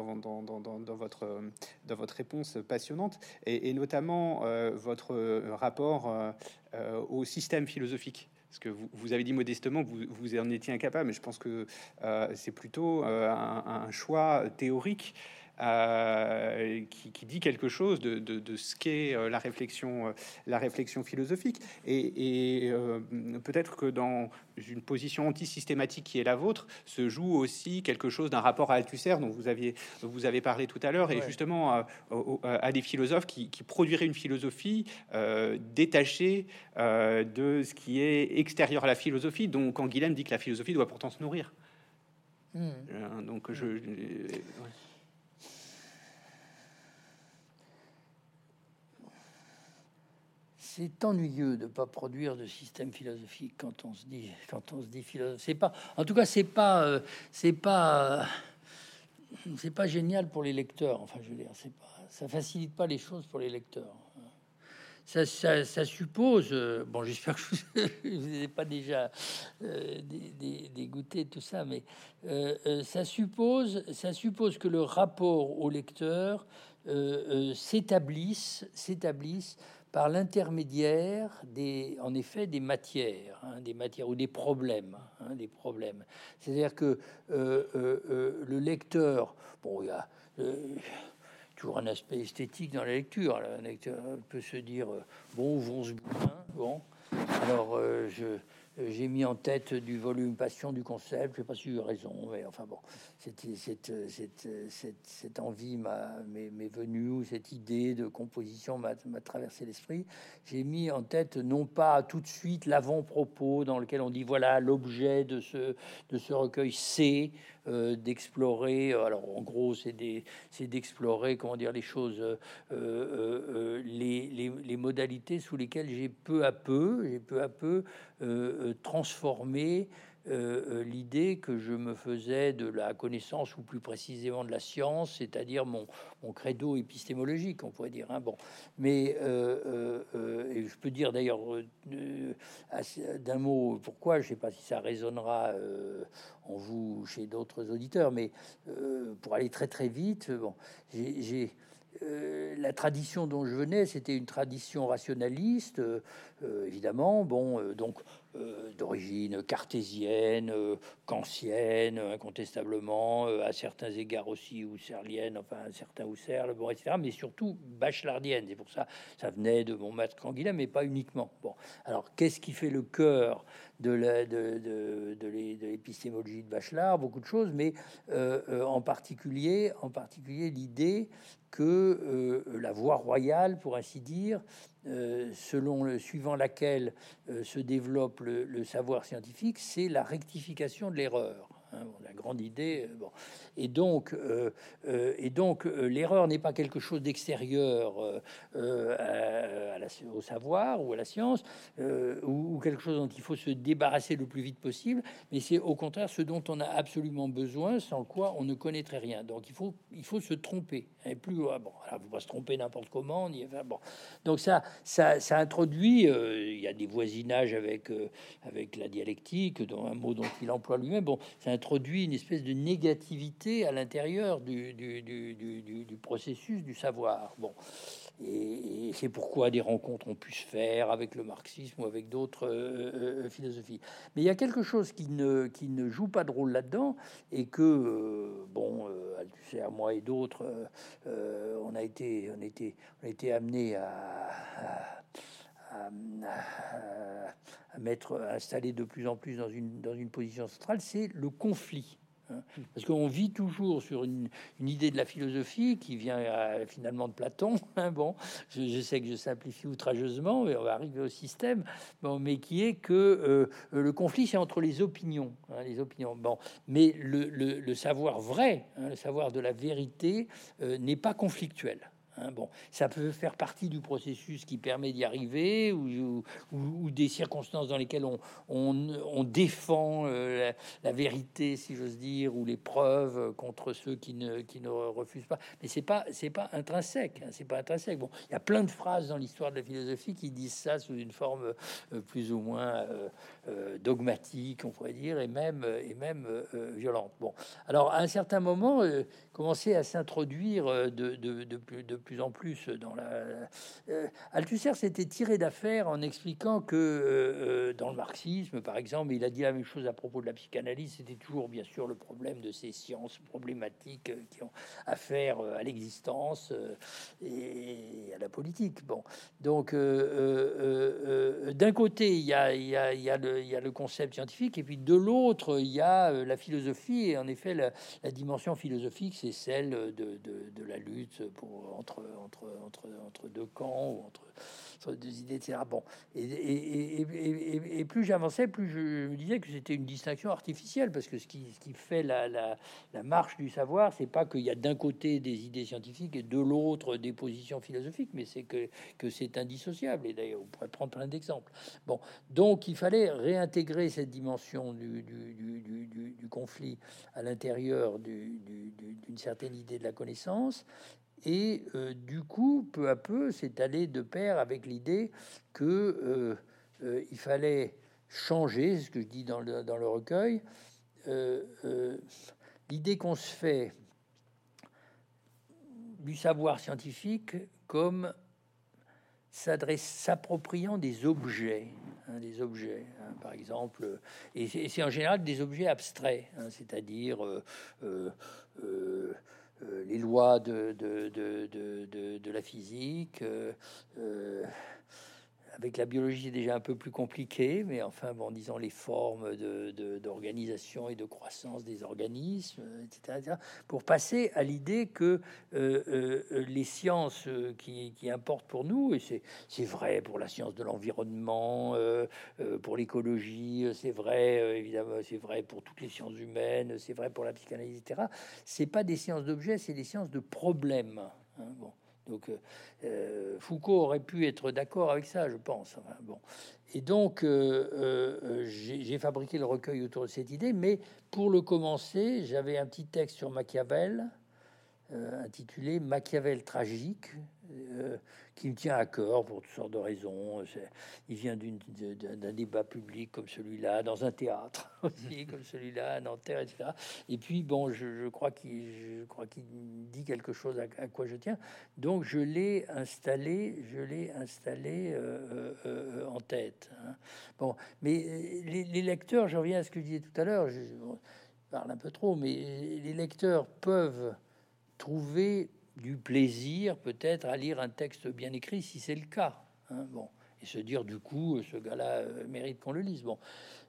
votre, réponse passionnante, et notamment votre rapport au système philosophique. Parce que vous, vous, avez dit modestement que vous, en étiez incapable, mais je pense que euh, c'est plutôt euh, un, choix théorique euh, qui, qui, dit quelque chose de, de, de ce qu'est euh, la réflexion, euh, la réflexion philosophique. Et, et peut-être que dans une position anti-systématique qui est la vôtre, se joue aussi quelque chose d'un rapport à Althusser dont vous aviez, vous avez parlé tout à l'heure, et justement à, à, des philosophes qui, qui produiraient une philosophie détachée de ce qui est extérieur à la philosophie. Donc, quand Guilhem dit que la philosophie doit pourtant se nourrir. Hmm. Donc, je. Ouais. C'est ennuyeux de pas produire de système philosophique quand on se dit quand on se dit philosophe. C'est pas, en tout cas, c'est pas, euh, c'est pas, c'est pas génial pour les lecteurs. Enfin, je veux dire, c'est pas, ça facilite pas les choses pour les lecteurs. Ça, ça, suppose, euh, bon, j'espère que vous n'avez *laughs* pas déjà euh, dégoûté tout ça, mais ça suppose, ça suppose que le rapport au lecteur s'établisse, s'établisse par l'intermédiaire des, en effet, des matières, hein, des matières ou des problèmes, hein, des problèmes. C'est-à-dire que euh, euh, euh, le lecteur, bon, il y a toujours un aspect esthétique dans la lecture. Le lecteur peut se dire bon, ce bouquin. Bon, alors je j'ai mis en tête du volume Passion du concept. Je n'ai pas su eu raison, mais enfin bon, cette, cette, cette, cette envie m'est venue, ou cette idée de composition m'a traversé l'esprit. J'ai mis en tête non pas tout de suite l'avant-propos dans lequel on dit voilà l'objet de ce, de ce recueil, c'est euh, d'explorer. Alors en gros, c'est d'explorer comment dire les choses, euh, les, modalités sous lesquelles j'ai peu à peu, j'ai peu à peu euh, transformer euh, euh, l'idée que je me faisais de la connaissance, ou plus précisément de la science, c'est-à-dire mon, credo épistémologique, on pourrait dire. Hein, bon, mais euh, je peux dire d'ailleurs d'un mot pourquoi, je sais pas si ça résonnera en vous chez d'autres auditeurs, mais pour aller très très vite, bon, j'ai la tradition dont je venais, c'était une tradition rationaliste, évidemment, bon, euh, donc d'origine cartésienne, kantienne, incontestablement, à certains égards aussi husserlienne, enfin certains Husserl, bon, etc., mais surtout bachelardienne. C'est pour ça, ça venait de mon maître Canguilhem, mais pas uniquement. Bon, alors qu'est-ce qui fait le cœur de l'épistémologie de, de, de Bachelard? Beaucoup de choses, mais en particulier, en particulier l'idée que euh, la voie royale, pour ainsi dire, euh, selon le suivant laquelle euh, se développe le, savoir scientifique, c'est la rectification de l'erreur. Hein, la grande idée. Bon. Et donc, et donc l'erreur n'est pas quelque chose d'extérieur au savoir ou à la science, ou, quelque chose dont il faut se débarrasser le plus vite possible, mais c'est au contraire ce dont on a absolument besoin, sans quoi on ne connaîtrait rien. Donc il faut, il faut se tromper. Plus, bon, alors, faut pas se tromper n'importe comment. On y bon. Donc ça, ça, ça introduit, il y a des voisinages avec, avec la dialectique, dont un mot dont il emploie lui-même. Bon, ça introduit une espèce de négativité à l'intérieur du, du, du, processus du savoir. Bon, et, c'est pourquoi des rencontres ont pu se faire avec le marxisme ou avec d'autres euh, euh, philosophies. Mais il y a quelque chose qui ne, qui ne joue pas de rôle là-dedans et que, euh, bon, à moi et d'autres, on a été, on on a été amené à, mettre, installer de plus en plus dans une, dans une position centrale, c'est le conflit. Hein. Parce qu'on vit toujours sur une, idée de la philosophie qui vient euh, finalement de Platon. *laughs* Hein, bon, je, sais que je simplifie outrageusement, mais on va arriver au système. Bon, mais qui est que euh, le conflit, c'est entre les opinions, hein, les opinions. Bon, mais le, savoir vrai, le savoir de la vérité, euh, n'est pas conflictuel. Hein, bon, ça peut faire partie du processus qui permet d'y arriver ou, des circonstances dans lesquelles on, défend euh, la, vérité, si j'ose dire, ou les preuves contre ceux qui ne, qui ne refusent pas. Mais c'est pas c'est pas intrinsèque. Hein, c'est pas intrinsèque. Bon, il y a plein de phrases dans l'histoire de la philosophie qui disent ça sous une forme euh, plus ou moins euh, dogmatique, on pourrait dire, et même et même violente. Bon, alors à un certain moment, commencer à s'introduire de, de, de, de plus en plus dans la. Euh, Althusser s'était tiré d'affaire en expliquant que euh, dans le marxisme, par exemple, il a dit la même chose à propos de la psychanalyse. C'était toujours, bien sûr, le problème de ces sciences problématiques qui ont affaire à l'existence et à la politique. Bon, donc euh, d'un côté, il y, a, le, concept scientifique, et puis de l'autre, il y a la philosophie. Et en effet, la, dimension philosophique, c'est celle de, de, la lutte pour entre entre, entre, entre, deux camps ou entre, deux idées, etc. Bon, et, et, et, plus j'avançais, plus je me disais que c'était une distinction artificielle, parce que ce qui, ce qui fait la, la, marche du savoir, c'est pas qu'il y a d'un côté des idées scientifiques et de l'autre des positions philosophiques, mais c'est que, que c'est indissociable. Et d'ailleurs, on pourrait prendre plein d'exemples. Bon, donc il fallait réintégrer cette dimension du, du, du conflit à l'intérieur d'une certaine idée de la connaissance et euh, du coup, peu à peu, c'est allé de pair avec l'idée que euh, euh, il fallait changer, ce que je dis dans le, recueil, l'idée qu'on se fait du savoir scientifique comme s'appropriant des objets, hein, des objets, hein, par exemple, et c'est en général des objets abstraits, hein, c'est-à-dire les lois de, de, de, de, la physique, euh, euh, avec la biologie, déjà un peu plus compliqué, mais enfin, bon, disons les formes d'organisation et de croissance des organismes, etc., pour passer à l'idée que euh, euh, les sciences euh, qui, importent pour nous, et c'est vrai pour la science de l'environnement, pour l'écologie, c'est vrai, évidemment, c'est vrai pour toutes les sciences humaines, c'est vrai pour la psychanalyse, etc., c'est pas des sciences d'objets, c'est des sciences de problèmes. Hein. Donc euh, euh, Foucault aurait pu être d'accord avec ça, je pense. Et donc euh, j'ai fabriqué le recueil autour de cette idée, mais pour le commencer, j'avais un petit texte sur Machiavel intitulé Machiavel tragique, qui me tient à cœur pour toutes sortes de raisons. Il vient d'un débat public comme celui-là, dans un théâtre *laughs* aussi comme celui-là, à Nanterre, etc. Et puis, bon, je, crois qu'il dit quelque chose à, quoi je tiens. Donc, je l'ai installé, je l'ai installé euh, euh, en tête. Hein. Bon, mais les, lecteurs, je reviens à ce que je disais tout à l'heure, je parle un peu trop, mais les lecteurs peuvent trouver du plaisir peut-être à lire un texte bien écrit si c'est le cas. Hein, bon, et se dire du coup, ce gars-là euh, mérite qu'on le lise. Bon,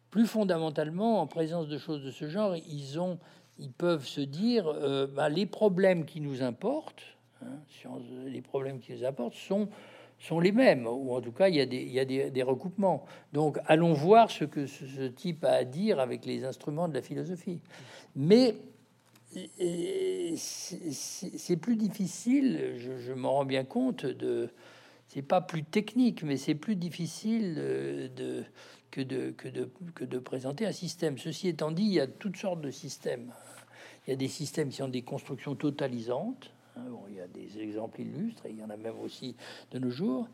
plus fondamentalement, en présence de choses de ce genre, ils ont, ils peuvent se dire, euh, bah, les problèmes qui nous importent, hein, les problèmes qui nous importent sont sont les mêmes, ou en tout cas, il y a des, il y a des, recoupements. Donc, allons voir ce que ce, type a à dire avec les instruments de la philosophie. Mais c'est plus difficile, je, m'en rends bien compte, de c'est pas plus technique, mais c'est plus difficile que, de, que, de, présenter un système. Ceci étant dit, il y a toutes sortes de systèmes. Il y a des systèmes qui sont des constructions totalisantes, Hein, il y a des exemples illustres, il y en a même aussi de nos jours.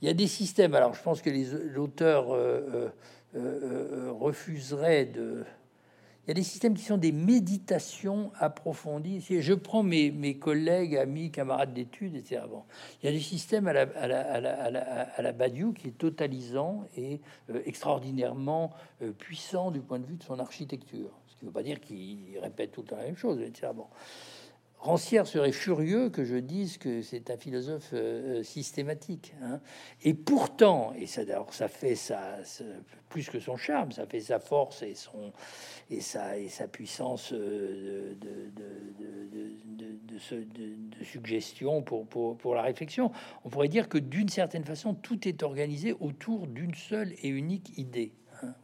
Il y a des systèmes, alors je pense que l'auteur euh, euh, euh, refuserait de... Il y a des systèmes qui sont des méditations approfondies. Je prends mes, mes collègues, amis, camarades d'études, etc. Bon, il y a des systèmes à la, à la, à la, à la, Badiou qui est totalisant et extraordinairement puissant du point de vue de son architecture. Ce qui ne veut pas dire qu'il répète tout le temps la même chose, etc. Bon. Rancière serait furieux que je dise que c'est un philosophe euh, euh, systématique. Hein. Et pourtant, et ça, ça fait ça, plus que son charme, ça fait sa force et son et sa et sa puissance euh, de, de, suggestion pour, pour, pour la réflexion. On pourrait dire que d'une certaine façon, tout est organisé autour d'une seule et unique idée, hein,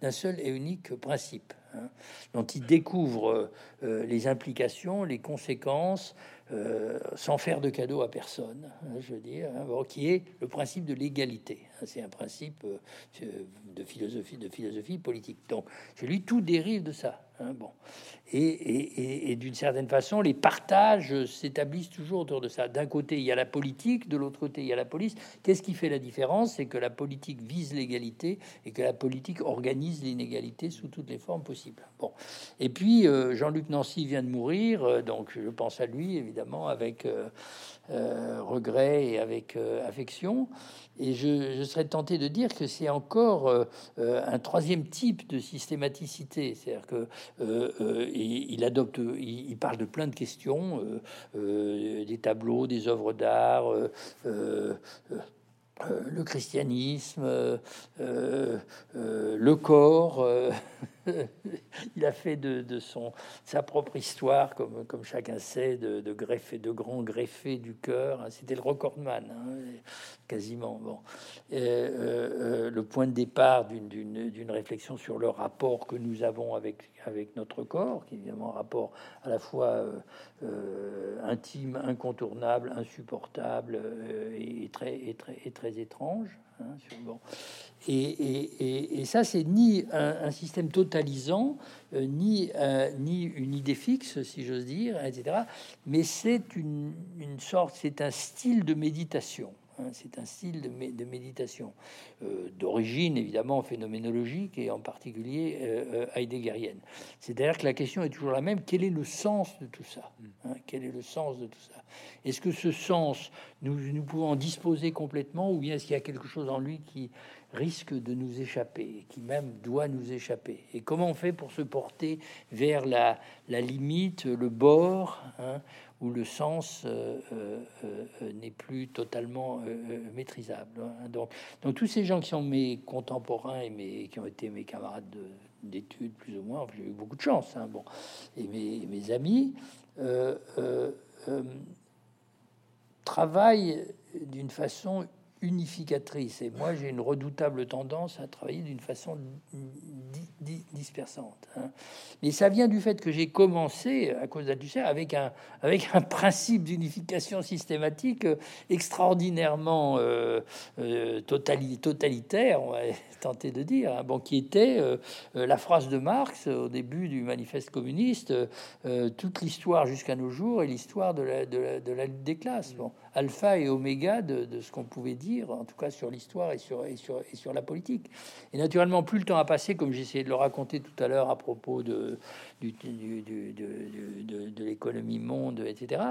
d'un seul et unique principe. Hein, dont il découvre euh, les implications, les conséquences, euh, sans faire de cadeau à personne, hein, je veux dire, hein, qui est le principe de l'égalité. C'est un principe euh, de philosophie, de philosophie politique. Donc, chez lui, tout dérive de ça. Bon, et, d'une certaine façon, les partages s'établissent toujours autour de ça. D'un côté, il y a la politique, de l'autre côté, il y a la police. Qu'est-ce qui fait la différence? C'est que la politique vise l'égalité et que la politique organise l'inégalité sous toutes les formes possibles. Bon, et puis euh, Jean-Luc Nancy vient de mourir, euh, donc je pense à lui évidemment avec euh, regret et avec affection. Et je, je, serais tenté de dire que c'est encore un troisième type de systématicité, c'est-à-dire que il, adopte, il, parle de plein de questions, des tableaux, des œuvres d'art. le christianisme, le corps, *laughs* il a fait de, son, sa propre histoire, comme, comme chacun sait, de, de greffer, de grands greffés du cœur. Hein. C'était le recordman, hein, quasiment. Bon. Euh, euh, le point de départ d'une réflexion sur le rapport que nous avons avec, avec notre corps, qui est évidemment un rapport à la fois euh, intime, incontournable, insupportable et, très, et, très, et très étrange. Hein. Et, ça, c'est ni un, système totalisant, euh, ni, euh, ni une idée fixe, si j'ose dire, etc. Mais c'est une, sorte, c'est un style de méditation. C'est un style de, de méditation euh, d'origine évidemment phénoménologique et en particulier heideggerienne. C'est-à-dire que la question est toujours la même quel est le sens de tout ça hein? Quel est le sens de tout ça? Est-ce que ce sens, nous, nous pouvons en disposer complètement, ou bien est-ce qu'il y a quelque chose en lui qui risque de nous échapper, qui même doit nous échapper? Et comment on fait pour se porter vers la, la limite, le bord, hein, où le sens euh, euh, euh, n'est plus totalement maîtrisable. Hein. Donc, donc, tous ces gens qui sont mes contemporains et qui ont été mes camarades d'études, plus ou moins, j'ai eu beaucoup de chance, hein, bon, et mes amis, travaillent d'une façon unificatrice. Et moi, j'ai une redoutable tendance à travailler d'une façon dispersante. Hein. Mais ça vient du fait que j'ai commencé, à cause d'Althusser, avec un, avec un *laughs* principe d'unification systématique euh, extraordinairement euh, euh, totalitaire, on va *laughs* tenter de dire, hein, bon, qui était la phrase de Marx au début du manifeste communiste, toute l'histoire jusqu'à nos jours et l'histoire de la, de, la, lutte des classes. Bon, alpha et oméga de, de ce qu'on pouvait dire, en tout cas sur l'histoire et sur, et, sur, et sur la politique. Et naturellement, plus le temps a passé, comme j'essayais de le raconter tout à l'heure à propos de, du, de, l'économie monde, etc.,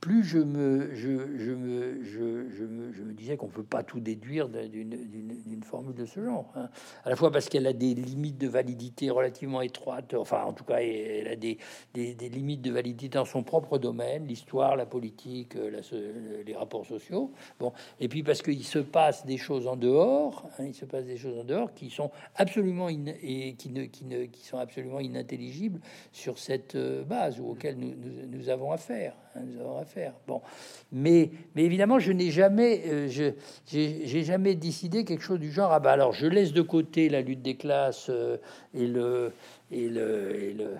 plus je me, je, je me, je, je, me, disais qu'on ne peut pas tout déduire d'une formule de ce genre. Hein. À la fois parce qu'elle a des limites de validité relativement étroites, enfin en tout cas elle a des, des, des limites de validité dans son propre domaine, l'histoire, la politique, les rapports sociaux. Bon, et puis parce qu'il se passe des choses en dehors, hein, il se passe des choses en dehors qui sont absolument et qui ne, qui ne qui sont absolument inintelligibles sur cette euh, base ou auquel nous, nous, avons affaire. hein, nous avons à faire. Bon, mais, mais évidemment, je n'ai jamais, euh, je j'ai jamais décidé quelque chose du genre. Ah bah alors, je laisse de côté la lutte des classes euh, et le et le, et le,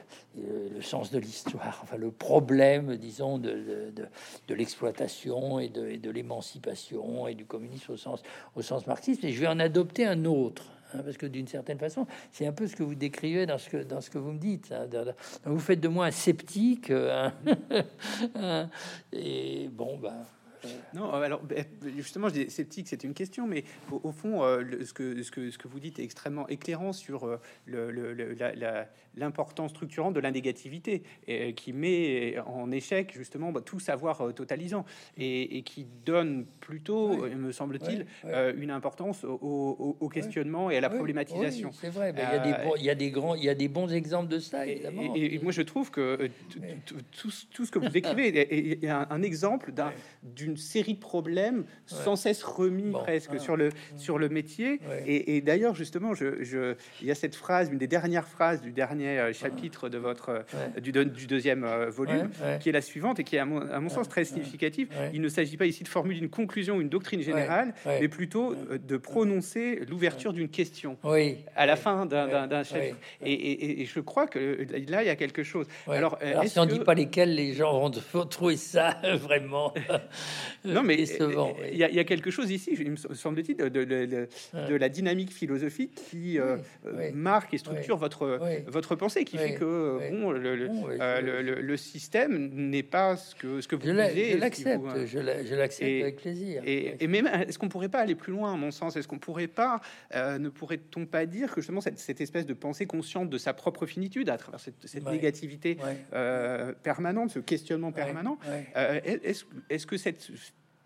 le, sens de l'histoire, enfin le problème, disons, de, de, de l'exploitation et de, et de l'émancipation et du communisme au sens, au sens marxiste. Et je vais en adopter un autre. Hein, parce que d'une certaine façon, c'est un peu ce que vous décrivez dans ce que, vous me dites. Hein, vous faites de moi un sceptique. Euh, *laughs* et bon, ben. Non, alors ben, justement, je dis sceptique, c'est une question, mais au, fond, euh, ce que vous dites est extrêmement éclairant sur euh, le, la, l'importance structurante de la négativité, et, qui met en échec justement bah, tout savoir totalisant et, qui donne plutôt, me semble-t-il, une importance au, questionnement et à la problématisation. c'est vrai, il, y a des bons, il y a des grands, il y a des bons exemples de ça. Évidemment. Et, moi, je trouve que tout, ce que vous décrivez est, un, exemple d'une série de problèmes sans cesse remis presque ah. sur le sur le métier. Et, d'ailleurs, justement, je, il y a cette phrase, une des dernières phrases du dernier euh, chapitre de votre euh, du, du, deuxième euh, volume, qui est la suivante et qui est à mon, à mon sens très significative. Il ne s'agit pas ici de formuler une conclusion, une doctrine générale, mais plutôt de prononcer l'ouverture d'une question oui. à la fin d'un chapitre. Et, et, je crois que là, il y a quelque chose. Alors, Alors si on ne dit pas lesquels les gens vont trouver ça *laughs* vraiment *laughs* non, mais il y, a quelque chose ici, il me semble-t-il, de, de, la dynamique philosophique qui euh, marque et structure votre, votre pensée, qui fait que bon, euh, le, le, système n'est pas ce que, ce que vous disiez. Je l'accepte, je l'accepte avec plaisir. Et, et même, est-ce qu'on pourrait pas aller plus loin, à mon sens? Est-ce qu'on pourrait pas, ne pourrait-on pas dire que justement cette, cette, espèce de pensée consciente de sa propre finitude à travers cette, cette négativité permanente, ce questionnement permanent, est-ce est que cette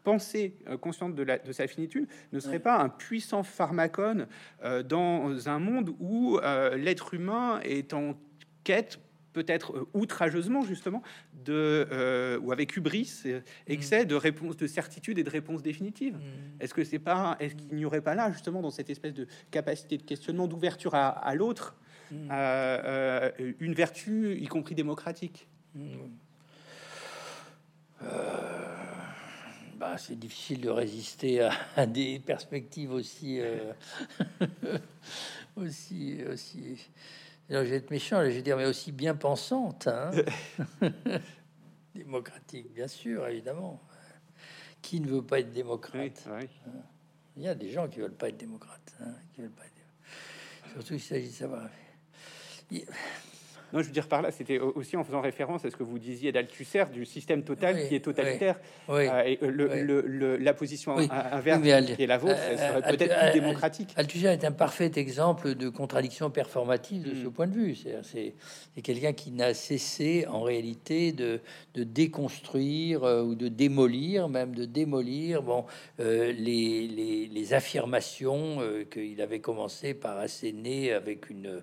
pensée euh, consciente de, la, de, sa finitude ne serait pas un puissant pharmacone euh, dans un monde où euh, l'être humain est en quête peut-être outrageusement justement de ou avec hubris excès de réponses de certitude et de réponses définitives mm. est-ce que c'est pas est-ce qu'il n'y aurait pas là justement dans cette espèce de capacité de questionnement d'ouverture à, l'autre mm. une vertu y compris démocratique? Mm. Bah, c'est difficile de résister à, des perspectives aussi, euh, *laughs* aussi, aussi. je vais être méchant, je vais dire, mais aussi bien pensantes, hein *laughs* démocratique, bien sûr, évidemment. Qui ne veut pas être démocrate? Il y a des gens qui veulent pas être démocrates, hein, qui veulent pas être... surtout il s'agit de savoir. Non, je veux dire par là, c'était aussi en faisant référence à ce que vous disiez d'Althusser, du système total qui est totalitaire. Euh, et euh, le, la position inverse qui est la vôtre, elle serait euh, peut-être plus démocratique. Althusser est un parfait exemple de contradiction performative de ce mm. point de vue. C'est quelqu'un qui n'a cessé en réalité de, de déconstruire ou de démolir, même de démolir bon, les, les, les, affirmations qu'il avait commencé par asséner avec une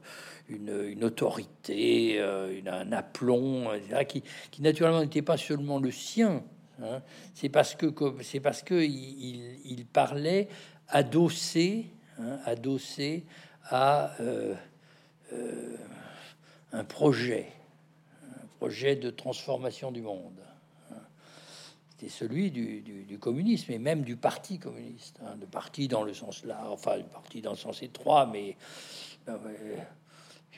une, autorité, euh, un aplomb, qui, naturellement n'était pas seulement le sien. Hein. c'est parce que c'est parce que il, parlait adossé, hein, adossé à euh, euh, un projet, un projet de transformation du monde. Hein. C'était celui du, communisme et même du parti communiste, hein, de parti dans le sens là, enfin, parti dans le sens étroit, mais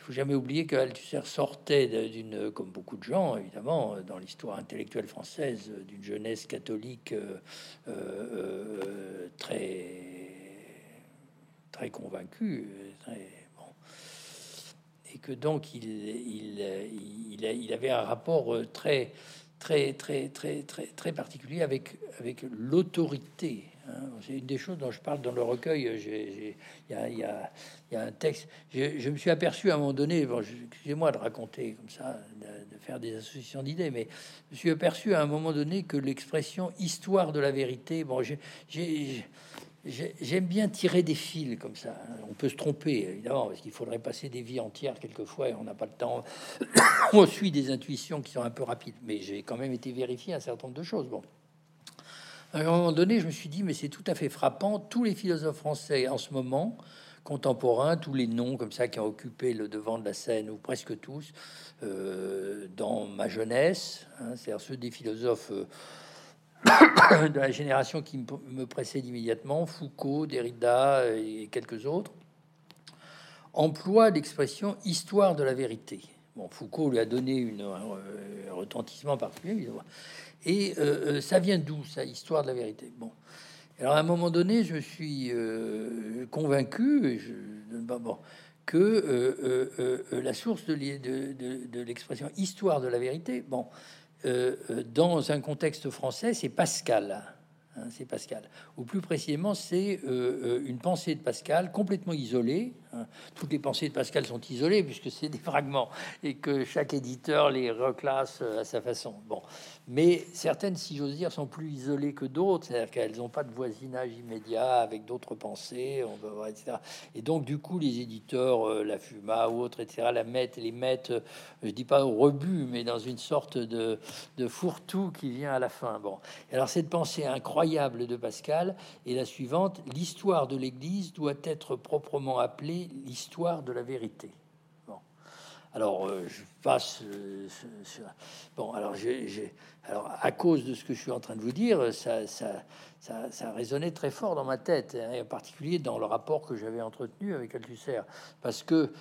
faut jamais oublier que Althusser sortait d'une, comme beaucoup de gens, évidemment, dans l'histoire intellectuelle française, d'une jeunesse catholique euh, euh, très très convaincue, et que donc il, il, il, avait un rapport très très très très très très particulier avec avec l'autorité c'est une des choses dont je parle dans le recueil. Il y, a, un texte. Je, me suis aperçu à un moment donné, bon, excusez-moi de raconter comme ça, de, faire des associations d'idées, mais je me suis aperçu à un moment donné que l'expression histoire de la vérité, bon, J'aime bien tirer des fils comme ça. On peut se tromper, évidemment, parce qu'il faudrait passer des vies entières quelquefois et on n'a pas le temps. *coughs* on suit des intuitions qui sont un peu rapides, mais j'ai quand même été vérifié un certain nombre de choses. Bon, à un moment donné, je me suis dit, mais c'est tout à fait frappant. Tous les philosophes français en ce moment contemporains, tous les noms comme ça qui ont occupé le devant de la scène, ou presque tous, euh, dans ma jeunesse, hein, c'est-à-dire ceux des philosophes euh, *coughs* de la génération qui me précède immédiatement, Foucault, Derrida et quelques autres, emploient l'expression histoire de la vérité. Bon, Foucault lui a donné une, un, retentissement particulier, et ça vient d'où, ça, histoire de la vérité? Bon, alors à un moment donné, je suis euh, convaincu que euh, euh, la source de, de l'expression histoire de la vérité, bon, dans un contexte français, c'est Pascal. Hein, c'est Pascal. Ou plus précisément, c'est euh, euh, une pensée de Pascal complètement isolée. Hein. Toutes les pensées de Pascal sont isolées puisque c'est des fragments et que chaque éditeur les reclasse euh, à sa façon. Bon, mais certaines, si j'ose dire, sont plus isolées que d'autres, c'est-à-dire qu'elles n'ont pas de voisinage immédiat avec d'autres pensées, on va voir, etc. Et donc, du coup, les éditeurs, la Fuma ou autres, etc., la mettent, les mettent, je dis pas au rebut, mais dans une sorte de, de fourre-tout qui vient à la fin. Bon, alors cette pensée incroyable de Pascal est la suivante l'histoire de l'Église doit être proprement appelée l'histoire de la vérité. Bon, alors euh, je passe. Euh, bon, alors j'ai, alors à cause de ce que je suis en train de vous dire, ça, ça, ça, ça résonnait très fort dans ma tête, hein, en particulier dans le rapport que j'avais entretenu avec Althusser, parce que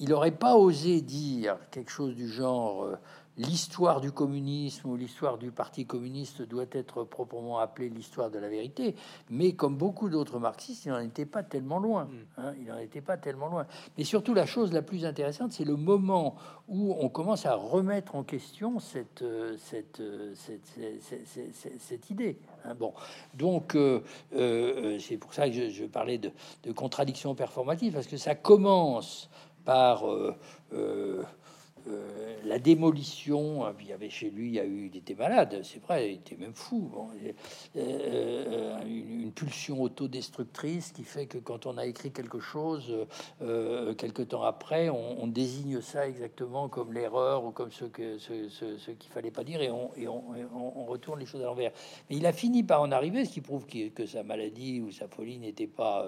il n'aurait pas osé dire quelque chose du genre. L'histoire du communisme ou l'histoire du Parti communiste doit être proprement appelée l'histoire de la vérité, mais comme beaucoup d'autres marxistes, il n'en était pas tellement loin. Mm. Hein, il n'en était pas tellement loin. Mais surtout, la chose la plus intéressante, c'est le moment où on commence à remettre en question cette, euh, cette, euh, cette, cette, idée. Hein. Bon, donc euh, c'est pour ça que je, parlais de, de, contradiction performative, parce que ça commence par... Euh, la démolition, hein, il y avait chez lui, il a eu, il était malade, c'est vrai, il était même fou. Euh, euh, une, pulsion autodestructrice qui fait que quand on a écrit quelque chose, quelque temps après, on, désigne ça exactement comme l'erreur ou comme ce que ce, qu'il fallait pas dire et, on, et on, retourne les choses à l'envers. Mais il a fini par en arriver, ce qui prouve que sa maladie ou sa folie n'était pas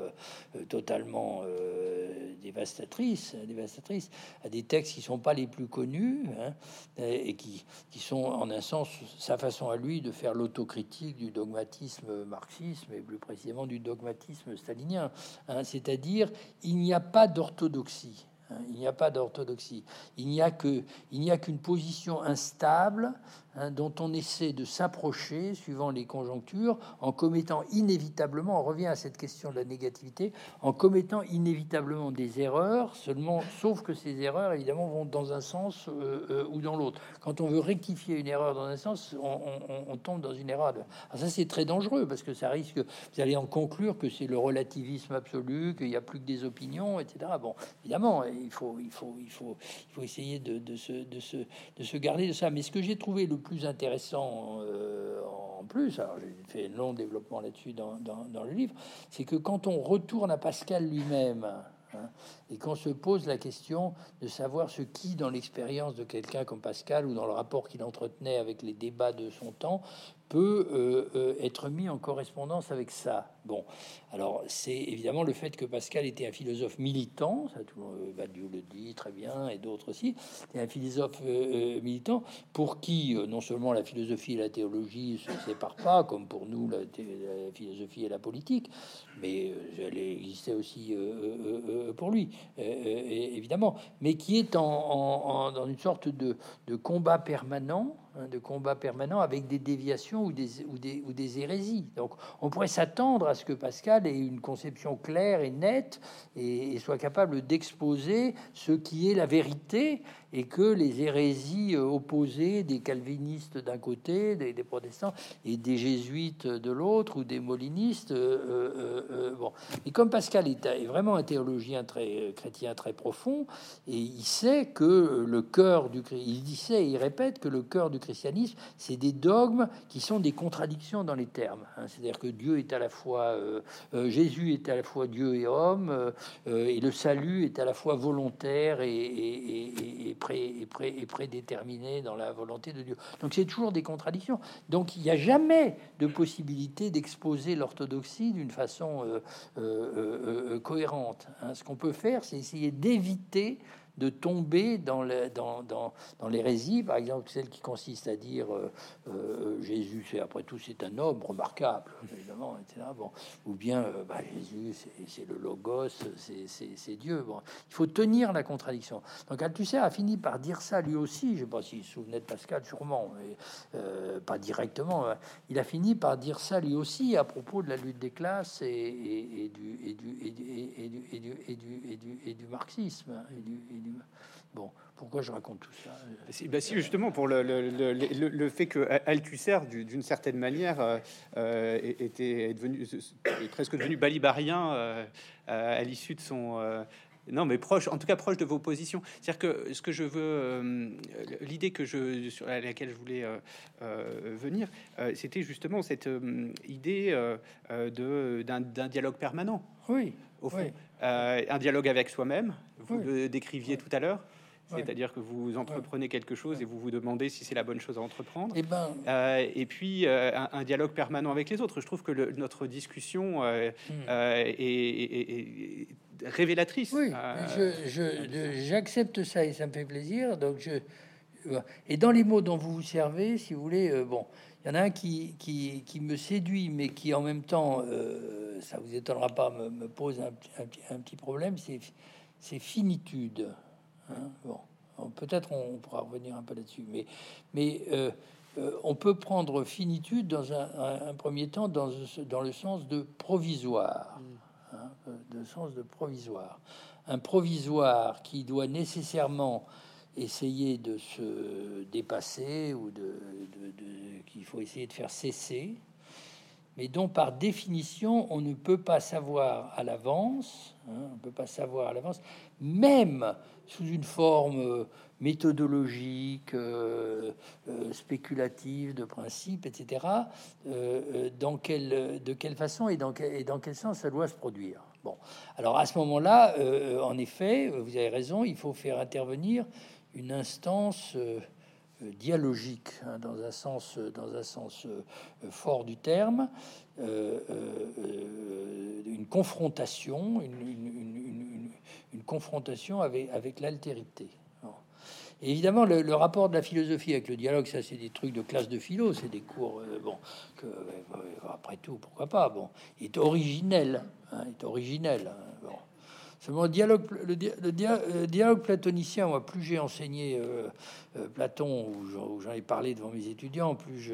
totalement dévastatrice, dévastatrice, à des textes qui sont pas les plus connus hein, et qui, qui, sont en un sens sa façon à lui de faire l'autocritique du dogmatisme marxisme et plus précisément du dogmatisme stalinien. Hein. C'est-à-dire, il n'y a pas d'orthodoxie. Hein. il n'y a pas d'orthodoxie. Il n'y a que, il n'y a qu'une position instable Hein, dont on essaie de s'approcher suivant les conjonctures en commettant inévitablement, on revient à cette question de la négativité, en commettant inévitablement des erreurs, seulement, sauf que ces erreurs, évidemment, vont dans un sens euh, euh, ou dans l'autre. Quand on veut rectifier une erreur dans un sens, on, tombe dans une erreur. ça, c'est très dangereux parce que ça risque, vous allez en conclure que c'est le relativisme absolu, qu'il n'y a plus que des opinions, etc. Bon, évidemment, il faut, essayer de, de, se, de, se, de se garder de ça. Mais ce que j'ai trouvé le plus intéressant euh, en plus, alors j'ai fait un long développement là-dessus dans, le livre, c'est que quand on retourne à Pascal lui-même, hein, et qu'on se pose la question de savoir ce qui, dans l'expérience de quelqu'un comme Pascal ou dans le rapport qu'il entretenait avec les débats de son temps, peut euh, euh, être mis en correspondance avec ça. Bon, alors c'est évidemment le fait que Pascal était un philosophe militant, ça tout euh, Badiou le dit très bien, et d'autres aussi, c'est un philosophe militant pour qui non seulement la philosophie et la théologie se séparent pas, comme pour nous la, philosophie et la politique, mais elle existait aussi pour lui, évidemment, mais qui est en, dans une sorte de, de combat permanent Hein, de combat permanent avec des déviations ou des, ou des, ou des hérésies. Donc on pourrait s'attendre à que Pascal ait une conception claire et nette et, soit capable d'exposer ce qui est la vérité et que les hérésies euh, opposées des calvinistes d'un côté, des, protestants et des jésuites de l'autre ou des molinistes. Euh, euh, bon, et comme Pascal est, vraiment un théologien très chrétien très profond et il sait que le cœur du il disait, il répète que le cœur du christianisme, c'est des dogmes qui sont des contradictions dans les termes. Hein. C'est-à-dire que Dieu est à la fois fois Jésus est à la fois Dieu et homme, et le salut est à la fois volontaire et, et, et prédéterminé dans la volonté de Dieu. Donc c'est toujours des contradictions. Donc il n'y a jamais de possibilité d'exposer l'orthodoxie d'une façon cohérente. Hein. Ce qu'on peut faire, c'est essayer d'éviter de tomber dans, le, dans, l'hérésie, par exemple celle qui consiste à dire euh, euh, Jésus, c'est après tout, c'est un homme remarquable, évidemment, etc. Bon, ou bien euh, bah, Jésus, c'est, le logos, c'est, Dieu. Bon, il faut tenir la contradiction. Donc Althusser a fini par dire ça lui aussi. Je sais pas s'il se souvenait de Pascal, sûrement, mais pas directement. Hein. Il a fini par dire ça lui aussi à propos de la lutte des classes et, du, et, du, et, du, et, du, et, Bon, pourquoi je raconte tout ça si, bah, si, justement pour le, le, le, le fait que Althusser, d'une certaine manière, euh, euh était devenu est presque devenu balibarien euh, à l'issue de son euh, non, mais proche, en tout cas proche de vos positions. C'est-à-dire que ce que je veux, l'idée que je sur laquelle je voulais venir, c'était justement cette idée de d'un dialogue permanent. Oui. Au fond, un dialogue avec soi-même. Vous le décriviez tout à l'heure. C'est-à-dire que vous entreprenez quelque chose et vous vous demandez si c'est la bonne chose à entreprendre. Et, eh ben... Euh, et puis euh, un, dialogue permanent avec les autres. Je trouve que notre discussion euh, hmm. est, révélatrice. Oui, j'accepte ça et ça me fait plaisir. Donc je et dans les mots dont vous vous servez, si vous voulez, bon, il y en a un qui, qui, qui, me séduit, mais qui en même temps, ça vous étonnera pas, me, pose un, un, petit problème. C'est finitude. Hein, bon, peut-être on pourra revenir un peu là-dessus, mais, mais euh, euh, on peut prendre finitude dans un, premier temps dans, dans, le sens de provisoire, mm. hein, de sens de provisoire. Un provisoire qui doit nécessairement essayer de se dépasser ou de, de qu'il faut essayer de faire cesser, mais dont par définition on ne peut pas savoir à l'avance, hein, on peut pas savoir à l'avance, même sous une forme euh, méthodologique, euh, euh, spéculative, de principe, etc., dans quelle, de quelle façon et dans, quel, et dans quel sens ça doit se produire. Bon, alors à ce moment-là, en effet, vous avez raison, il faut faire intervenir une instance dialogique hein, dans un sens, dans un sens euh, fort du terme, euh, une confrontation, une, confrontation avec, l'altérité. évidemment, le, rapport de la philosophie avec le dialogue, ça c'est des trucs de classe de philo, c'est des cours, bon, après tout, pourquoi pas, bon, est originel, hein, est originel. Hein, le dialogue, le, dialogue platonicien, moi, plus j'ai enseigné euh, euh, Platon, ou j'en ai parlé devant mes étudiants, plus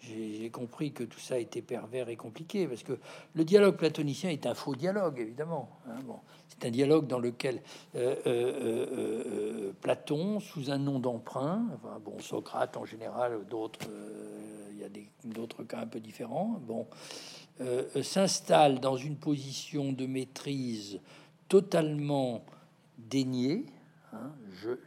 j'ai compris que tout ça était pervers et compliqué, parce que le dialogue platonicien est un faux dialogue, évidemment. Hein, c'est un dialogue dans lequel euh, Platon, sous un nom d'emprunt, bon, Socrate en général, d'autres, il y a d'autres cas un peu différents, bon, s'installe dans une position de maîtrise totalement dénié. Hein,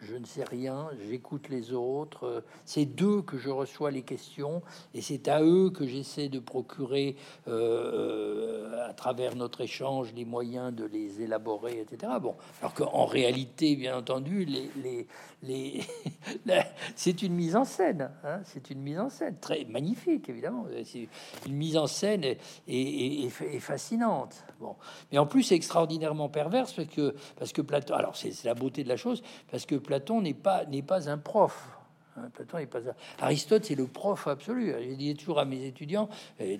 je, ne sais rien, j'écoute les autres. C'est d'eux que je reçois les questions et c'est à eux que j'essaie de procurer, euh, à travers notre échange, les moyens de les élaborer, etc. Bon, alors qu'en réalité, bien entendu, les, les, *laughs* c'est une mise en scène. Hein, c'est une mise en scène très magnifique, évidemment. C'est une mise en scène et, et, fascinante. Bon, mais en plus, c'est extraordinairement perverse parce que parce que Platon. Alors, c'est la beauté de la chose parce que Platon n'est pas, n'est pas un prof. Hein, Platon n'est pas Aristote, c'est le prof absolu. Je dis toujours à mes étudiants,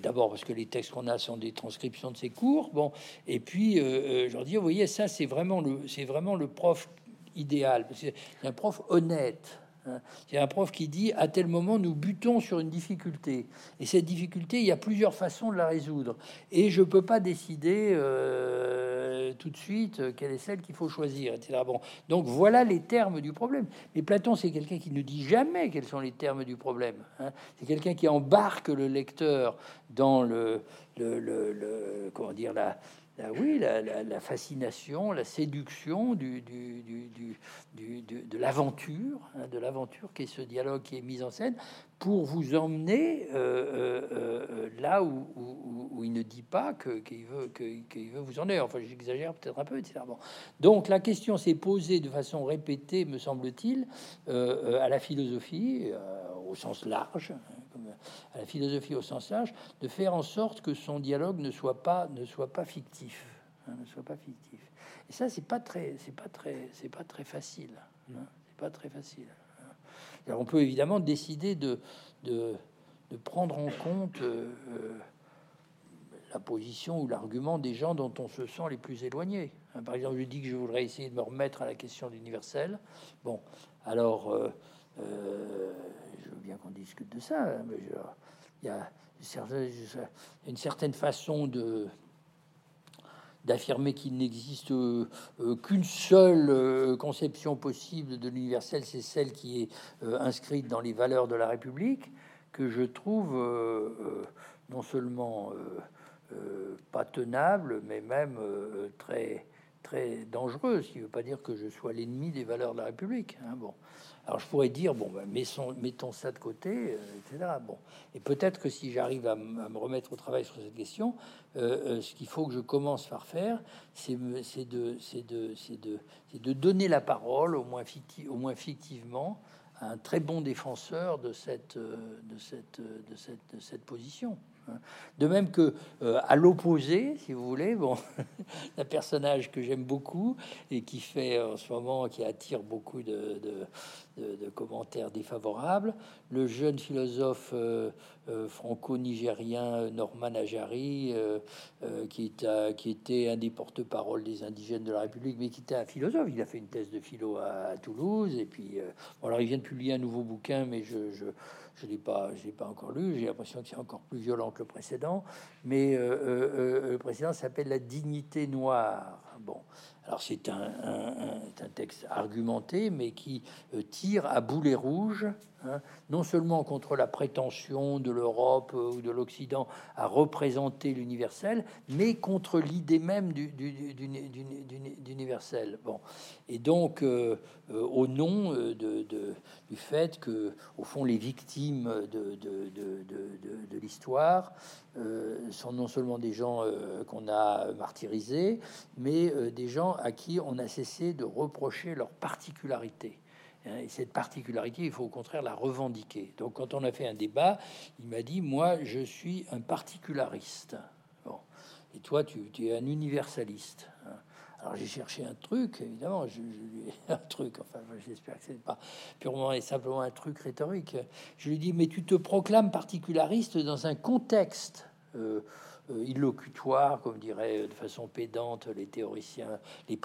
d'abord parce que les textes qu'on a sont des transcriptions de ses cours, bon, et puis euh, euh, je leur dis, vous voyez, ça c'est vraiment le, c'est vraiment le prof idéal, c'est un prof honnête. Hein. C'est un prof qui dit à tel moment nous butons sur une difficulté et cette difficulté il y a plusieurs façons de la résoudre et je peux pas décider euh, tout de suite euh, quelle est celle qu'il faut choisir etc. Bon donc voilà les termes du problème. Mais Platon c'est quelqu'un qui ne dit jamais quels sont les termes du problème. Hein. C'est quelqu'un qui embarque le lecteur dans le, le, le, comment dire la oui, la, fascination, la séduction du, de l'aventure, hein, de l'aventure qui est ce dialogue qui est mis en scène pour vous emmener euh, euh, euh, là où, il ne dit pas qu'il veut, qu'il veut vous emmener. Enfin, j'exagère peut-être un peu, etc. Donc la question s'est posée de façon répétée, me semble-t-il, à la philosophie au sens large, hein, à la philosophie au sens large, de faire en sorte que son dialogue ne soit pas, ne soit pas fictif, hein, ne soit pas fictif. Et ça, c'est pas très, c'est pas très, c'est pas très facile. Hein, c'est pas très facile. Alors, on peut évidemment décider de, de, de prendre en compte euh, euh, la position ou l'argument des gens dont on se sent les plus éloignés. Par exemple, je dis que je voudrais essayer de me remettre à la question de l'universel. Bon, alors. Euh, je veux bien qu'on discute de ça, hein, mais il y a une certaine façon de d'affirmer qu'il n'existe euh, qu'une seule euh, conception possible de l'universel, c'est celle qui est euh, inscrite dans les valeurs de la République, que je trouve non seulement pas tenable, mais même très très dangereuse. Ce qui ne veut pas dire que je sois l'ennemi des valeurs de la République. Hein, bon. Alors je pourrais dire, bon, ben, mettons, ça de côté, euh, etc. Bon. Et peut-être que si j'arrive à, me remettre au travail sur cette question, euh, euh, ce qu'il faut que je commence par faire, c'est de, donner la parole, au moins, fictivement, à un très bon défenseur de cette position. De même que euh, à l'opposé, si vous voulez, bon, *laughs* un personnage que j'aime beaucoup et qui fait en ce moment, qui attire beaucoup de, commentaires défavorables, le jeune philosophe euh, euh, franco-nigérien Norman Ajari, qui, était un des porte-parole des indigènes de la République, mais qui était un philosophe. Il a fait une thèse de philo à, Toulouse et puis, alors il vient de publier un nouveau bouquin, mais je je ne l'ai pas, pas encore lu. J'ai l'impression que c'est encore plus violent que le précédent. Mais euh, euh, euh, le précédent s'appelle La dignité noire. Bon, alors c'est un, un, texte argumenté, mais qui tire à boulet rouge Hein, non seulement contre la prétention de l'Europe euh, ou de l'Occident à représenter l'universel, mais contre l'idée même d'universel. Bon, et donc euh, euh, au nom du fait que, au fond, les victimes de l'histoire sont non seulement des gens qu'on a martyrisés, mais des gens à qui on a cessé de reprocher leur particularité. Hein, et cette particularité, il faut au contraire la revendiquer. Donc, quand on a fait un débat, il m'a dit Moi, je suis un particulariste. Bon. Et toi, tu, es un universaliste. Hein. Alors, j'ai cherché un truc, évidemment, je, *laughs* un truc, enfin, j'espère que c'est pas purement et simplement un truc rhétorique. Je lui dis Mais tu te proclames particulariste dans un contexte. Euh, illocutoire, comme dirait de façon pédante les théoriciens, les,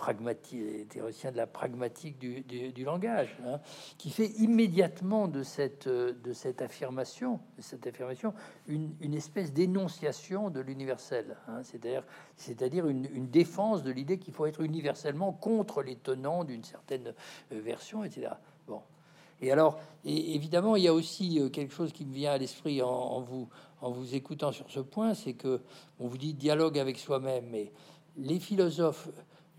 théoriciens de la pragmatique du, langage, hein, qui fait immédiatement de cette, de cette affirmation, cette affirmation une, espèce d'énonciation de l'universel, hein, c'est-à-dire, une, une, défense de l'idée qu'il faut être universellement contre les tenants d'une certaine euh, version, etc. Bon. Et alors, évidemment, il y a aussi euh, quelque chose qui me vient à l'esprit en, vous, en vous écoutant sur ce point, c'est que on vous dit dialogue avec soi-même, mais les philosophes,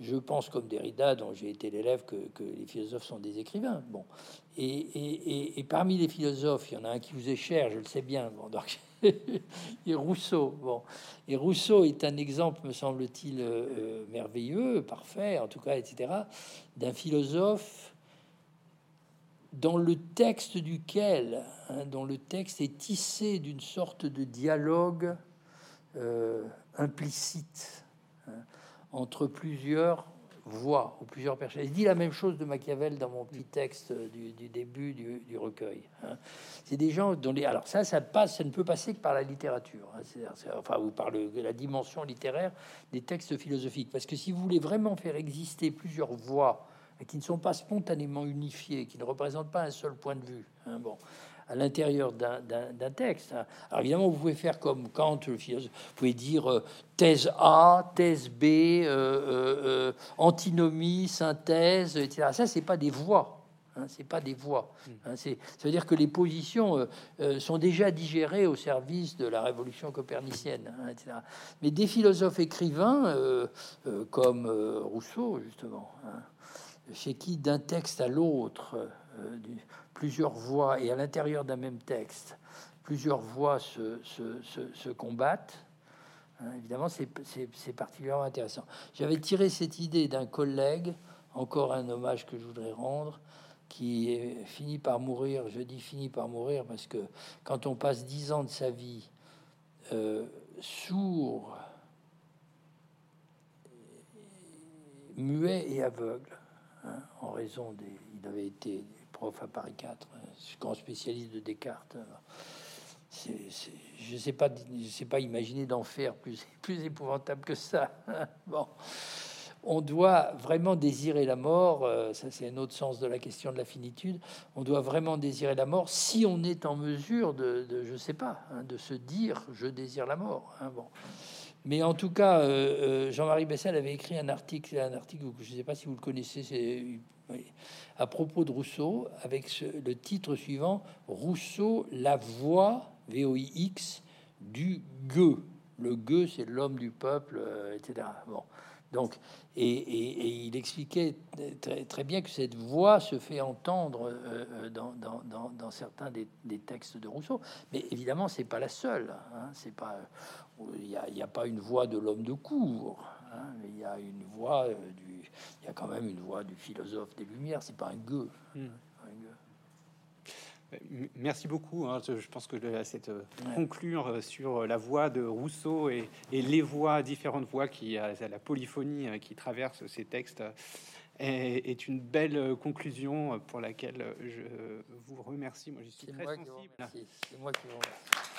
je pense comme Derrida, dont j'ai été l'élève, que, les philosophes sont des écrivains. Bon, et, parmi les philosophes, il y en a un qui vous est cher, je le sais bien. Donc *laughs* et Rousseau. Bon, et Rousseau est un exemple, me semble-t-il, euh, euh, merveilleux, parfait, en tout cas, etc., d'un philosophe dans le texte duquel, hein, le texte est tissé d'une sorte de dialogue euh, implicite hein, entre plusieurs voix ou plusieurs personnes. Il dit la même chose de Machiavel dans mon petit texte du, début du, recueil. Hein. C'est des gens dont les... Alors ça, ça passe, ça ne peut passer que par la littérature, enfin, ou par le, la dimension littéraire des textes philosophiques. Parce que si vous voulez vraiment faire exister plusieurs voix qui ne sont pas spontanément unifiés, qui ne représentent pas un seul point de vue. Hein, bon, à l'intérieur d'un texte. Hein. Alors évidemment, vous pouvez faire comme Kant, le philosophe, vous pouvez dire euh, thèse A, thèse B, euh, euh, antinomie, synthèse, etc. Ça, c'est pas des voix. Hein, c'est pas des voix. Hein, c'est, ça veut dire que les positions sont déjà digérées au service de la révolution copernicienne, etc. Mais des philosophes écrivains comme Rousseau, justement, chez qui d'un texte à l'autre, plusieurs voix, et à l'intérieur d'un même texte, plusieurs voix se, combattent, évidemment, c'est, particulièrement intéressant. J'avais tiré cette idée d'un collègue, encore un hommage que je voudrais rendre, qui est fini par mourir. Je dis fini par mourir parce que quand on passe dix ans de sa vie euh, sourd, muet et aveugle, hein, en raison des. Il avait été prof à Paris 4, hein, grand spécialiste de Descartes. je ne sais pas, je sais pas imaginer d'enfer plus, *laughs* plus épouvantable que ça. Hein. bon on doit vraiment désirer la mort, euh, ça c'est un autre sens de la question de la finitude, on doit vraiment désirer la mort si on est en mesure de, je ne sais pas, hein, de se dire je désire la mort. Bon. Mais en tout cas, euh, euh, Jean-Marie Bessel avait écrit un article, un article, je ne sais pas si vous le connaissez, c'est à propos de Rousseau, avec le titre suivant Rousseau, la voix, VOIX, du gueux. Le gueux, c'est l'homme du peuple, etc. Bon. Donc, et, il expliquait très, bien que cette voix se fait entendre euh, euh, dans, certains des, textes de Rousseau, mais évidemment c'est pas la seule. Hein. c'est pas, il n'y a, pas une voix de l'homme de cour. Hein, il y a une voix du, il y a quand même une voix du philosophe des Lumières. C'est pas un gueux. Hmm. Merci beaucoup. Hein. Je pense que cette euh, conclure euh, sur la voix de Rousseau et, les voix, différentes voix qui a la polyphonie euh, qui traverse ces textes est, une belle conclusion pour laquelle je vous remercie. Moi, j'y suis très sensible. C'est moi qui vous remercie.